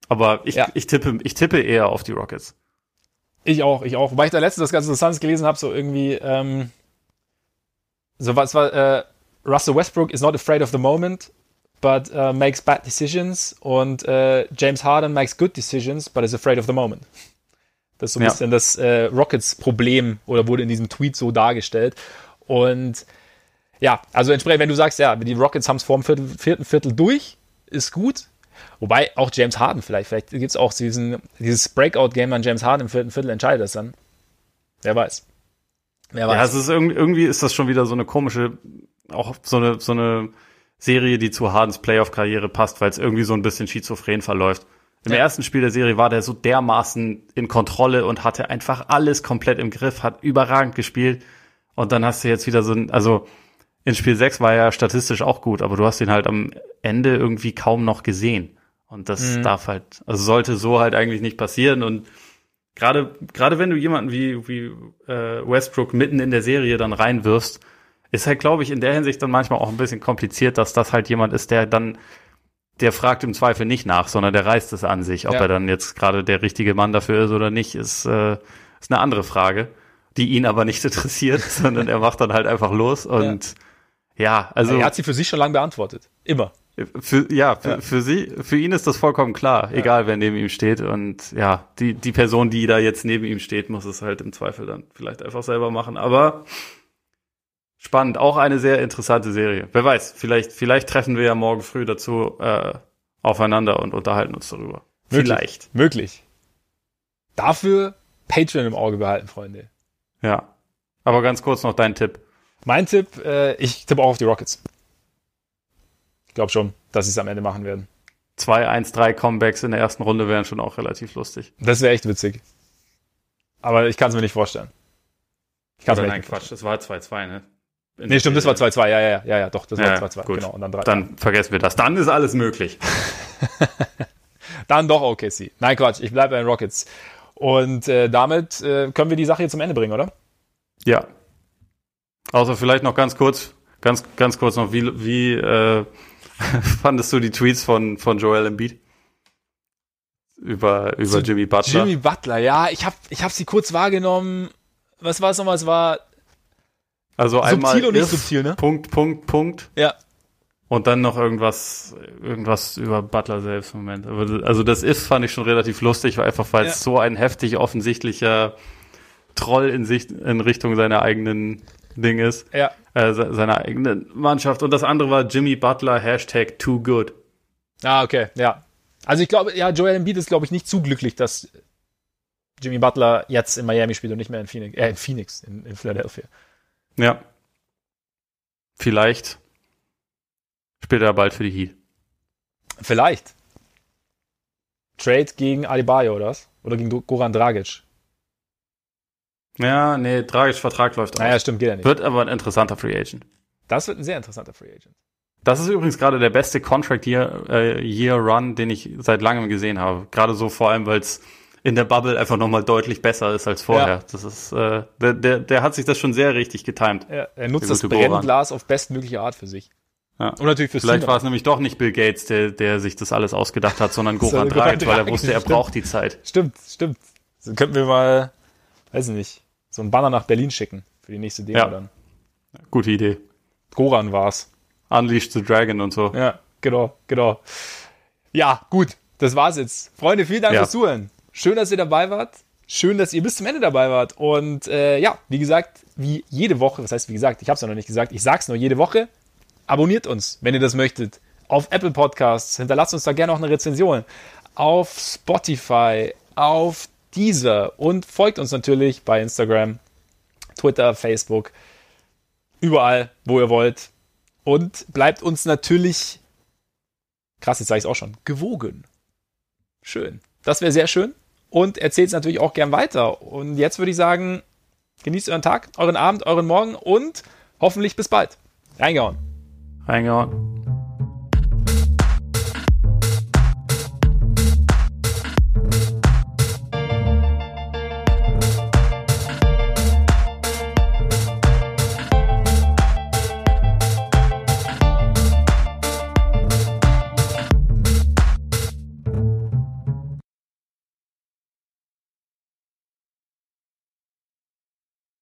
Aber ich, ja. ich tippe ich tippe eher auf die Rockets. Ich auch, ich auch. Wobei ich da letztens das ganze Suns gelesen habe, so irgendwie ähm, so was war äh, Russell Westbrook is not afraid of the moment, but uh, makes bad decisions und äh, James Harden makes good decisions, but is afraid of the moment. Das ist so ein ja. bisschen das äh, Rockets-Problem oder wurde in diesem Tweet so dargestellt. Und ja, also entsprechend, wenn du sagst, ja, die Rockets haben es vor dem Viertel, vierten Viertel durch, ist gut. Wobei auch James Harden vielleicht, vielleicht gibt es auch diesen, dieses Breakout-Game an James Harden im vierten Viertel entscheidet das dann. Wer weiß. Wer weiß. Ja, es ist irgendwie, irgendwie ist das schon wieder so eine komische, auch so eine, so eine Serie, die zu Hardens Playoff-Karriere passt, weil es irgendwie so ein bisschen schizophren verläuft. Im ja. ersten Spiel der Serie war der so dermaßen in Kontrolle und hatte einfach alles komplett im Griff, hat überragend gespielt. Und dann hast du jetzt wieder so ein, also in Spiel 6 war er statistisch auch gut, aber du hast ihn halt am Ende irgendwie kaum noch gesehen. Und das mhm. darf halt, also sollte so halt eigentlich nicht passieren. Und gerade, gerade wenn du jemanden wie, wie äh, Westbrook mitten in der Serie dann reinwirfst, ist halt, glaube ich, in der Hinsicht dann manchmal auch ein bisschen kompliziert, dass das halt jemand ist, der dann der fragt im Zweifel nicht nach, sondern der reißt es an sich. Ob ja. er dann jetzt gerade der richtige Mann dafür ist oder nicht, ist, äh, ist eine andere Frage, die ihn aber nicht interessiert, sondern er macht dann halt einfach los und ja, ja also. Er hat sie für sich schon lange beantwortet. Immer. Für, ja, für, ja. für sie, für ihn ist das vollkommen klar, ja. egal wer neben ihm steht. Und ja, die, die Person, die da jetzt neben ihm steht, muss es halt im Zweifel dann vielleicht einfach selber machen. Aber Spannend, auch eine sehr interessante Serie. Wer weiß, vielleicht, vielleicht treffen wir ja morgen früh dazu äh, aufeinander und unterhalten uns darüber. Möglich, vielleicht. Möglich. Dafür Patreon im Auge behalten, Freunde. Ja. Aber ganz kurz noch dein Tipp. Mein Tipp, äh, ich tippe auch auf die Rockets. Ich glaube schon, dass sie es am Ende machen werden. 2-1-3 Comebacks in der ersten Runde wären schon auch relativ lustig. Das wäre echt witzig. Aber ich kann es mir nicht vorstellen. Ich kann es mir nicht Quatsch, das war 2-2, ne? Nee, stimmt, das war 2-2, ja, ja, ja, ja, doch, das war 2-2, ja, genau. Und dann 3. Dann vergessen wir das. Dann ist alles möglich. dann doch OKC. Nein, Quatsch, ich bleibe bei den Rockets. Und äh, damit äh, können wir die Sache hier zum Ende bringen, oder? Ja. Außer vielleicht noch ganz kurz, ganz, ganz kurz noch, wie, wie äh, fandest du die Tweets von, von Joel Embiid? Über, über Jimmy Butler. Jimmy Butler, ja, ich habe ich hab sie kurz wahrgenommen. Was war es nochmal? Es war also einmal subtil und nicht subtil, ne? Punkt, Punkt, Punkt. Ja. Und dann noch irgendwas, irgendwas über Butler selbst. Moment. Also das ist fand ich schon relativ lustig, einfach weil ja. es so ein heftig offensichtlicher Troll in Sicht in Richtung seiner eigenen Ding ist. Ja. Äh, seiner eigenen Mannschaft. Und das andere war Jimmy Butler Hashtag too good. Ah, okay, ja. Also ich glaube, ja, Joel Embiid ist, glaube ich, nicht zu glücklich, dass Jimmy Butler jetzt in Miami spielt und nicht mehr in Phoenix, äh, in Phoenix, in, in Philadelphia. Ja. Vielleicht spielt er bald für die Heat. Vielleicht. Trade gegen Adebayo, oder was? Oder gegen Goran Dragic? Ja, nee, Dragic Vertrag läuft aus. Naja, stimmt, geht ja nicht. Wird aber ein interessanter Free Agent. Das wird ein sehr interessanter Free Agent. Das ist übrigens gerade der beste Contract Year, äh, Year Run, den ich seit langem gesehen habe. Gerade so vor allem, weil es in der Bubble einfach nochmal deutlich besser ist als vorher. Ja. Das ist, äh, der, der, der hat sich das schon sehr richtig getimt. Ja, er nutzt das Brennglas auf bestmögliche Art für sich. Ja. Und natürlich für Vielleicht war es nämlich doch nicht Bill Gates, der, der sich das alles ausgedacht hat, sondern Goran Dragic, weil er wusste, er braucht die Zeit. Stimmt, stimmt. So könnten wir mal, weiß ich nicht, so ein Banner nach Berlin schicken für die nächste Demo ja. dann. Gute Idee. Goran war's. Unleash the Dragon und so. Ja, genau, genau. Ja, gut, das war's jetzt. Freunde, vielen Dank Ja. fürs Zuhören. Schön, dass ihr dabei wart. Schön, dass ihr bis zum Ende dabei wart. Und äh, ja, wie gesagt, wie jede Woche, was heißt wie gesagt, ich habe es ja noch nicht gesagt, ich sag's nur jede Woche, abonniert uns, wenn ihr das möchtet. Auf Apple Podcasts, hinterlasst uns da gerne auch eine Rezension. Auf Spotify, auf Deezer und folgt uns natürlich bei Instagram, Twitter, Facebook, überall, wo ihr wollt. Und bleibt uns natürlich, krass, jetzt sage ich es auch schon, gewogen. Schön. Das wäre sehr schön. Und erzählt es natürlich auch gern weiter. Und jetzt würde ich sagen, genießt euren Tag, euren Abend, euren Morgen und hoffentlich bis bald. Reingehauen. Reingehauen.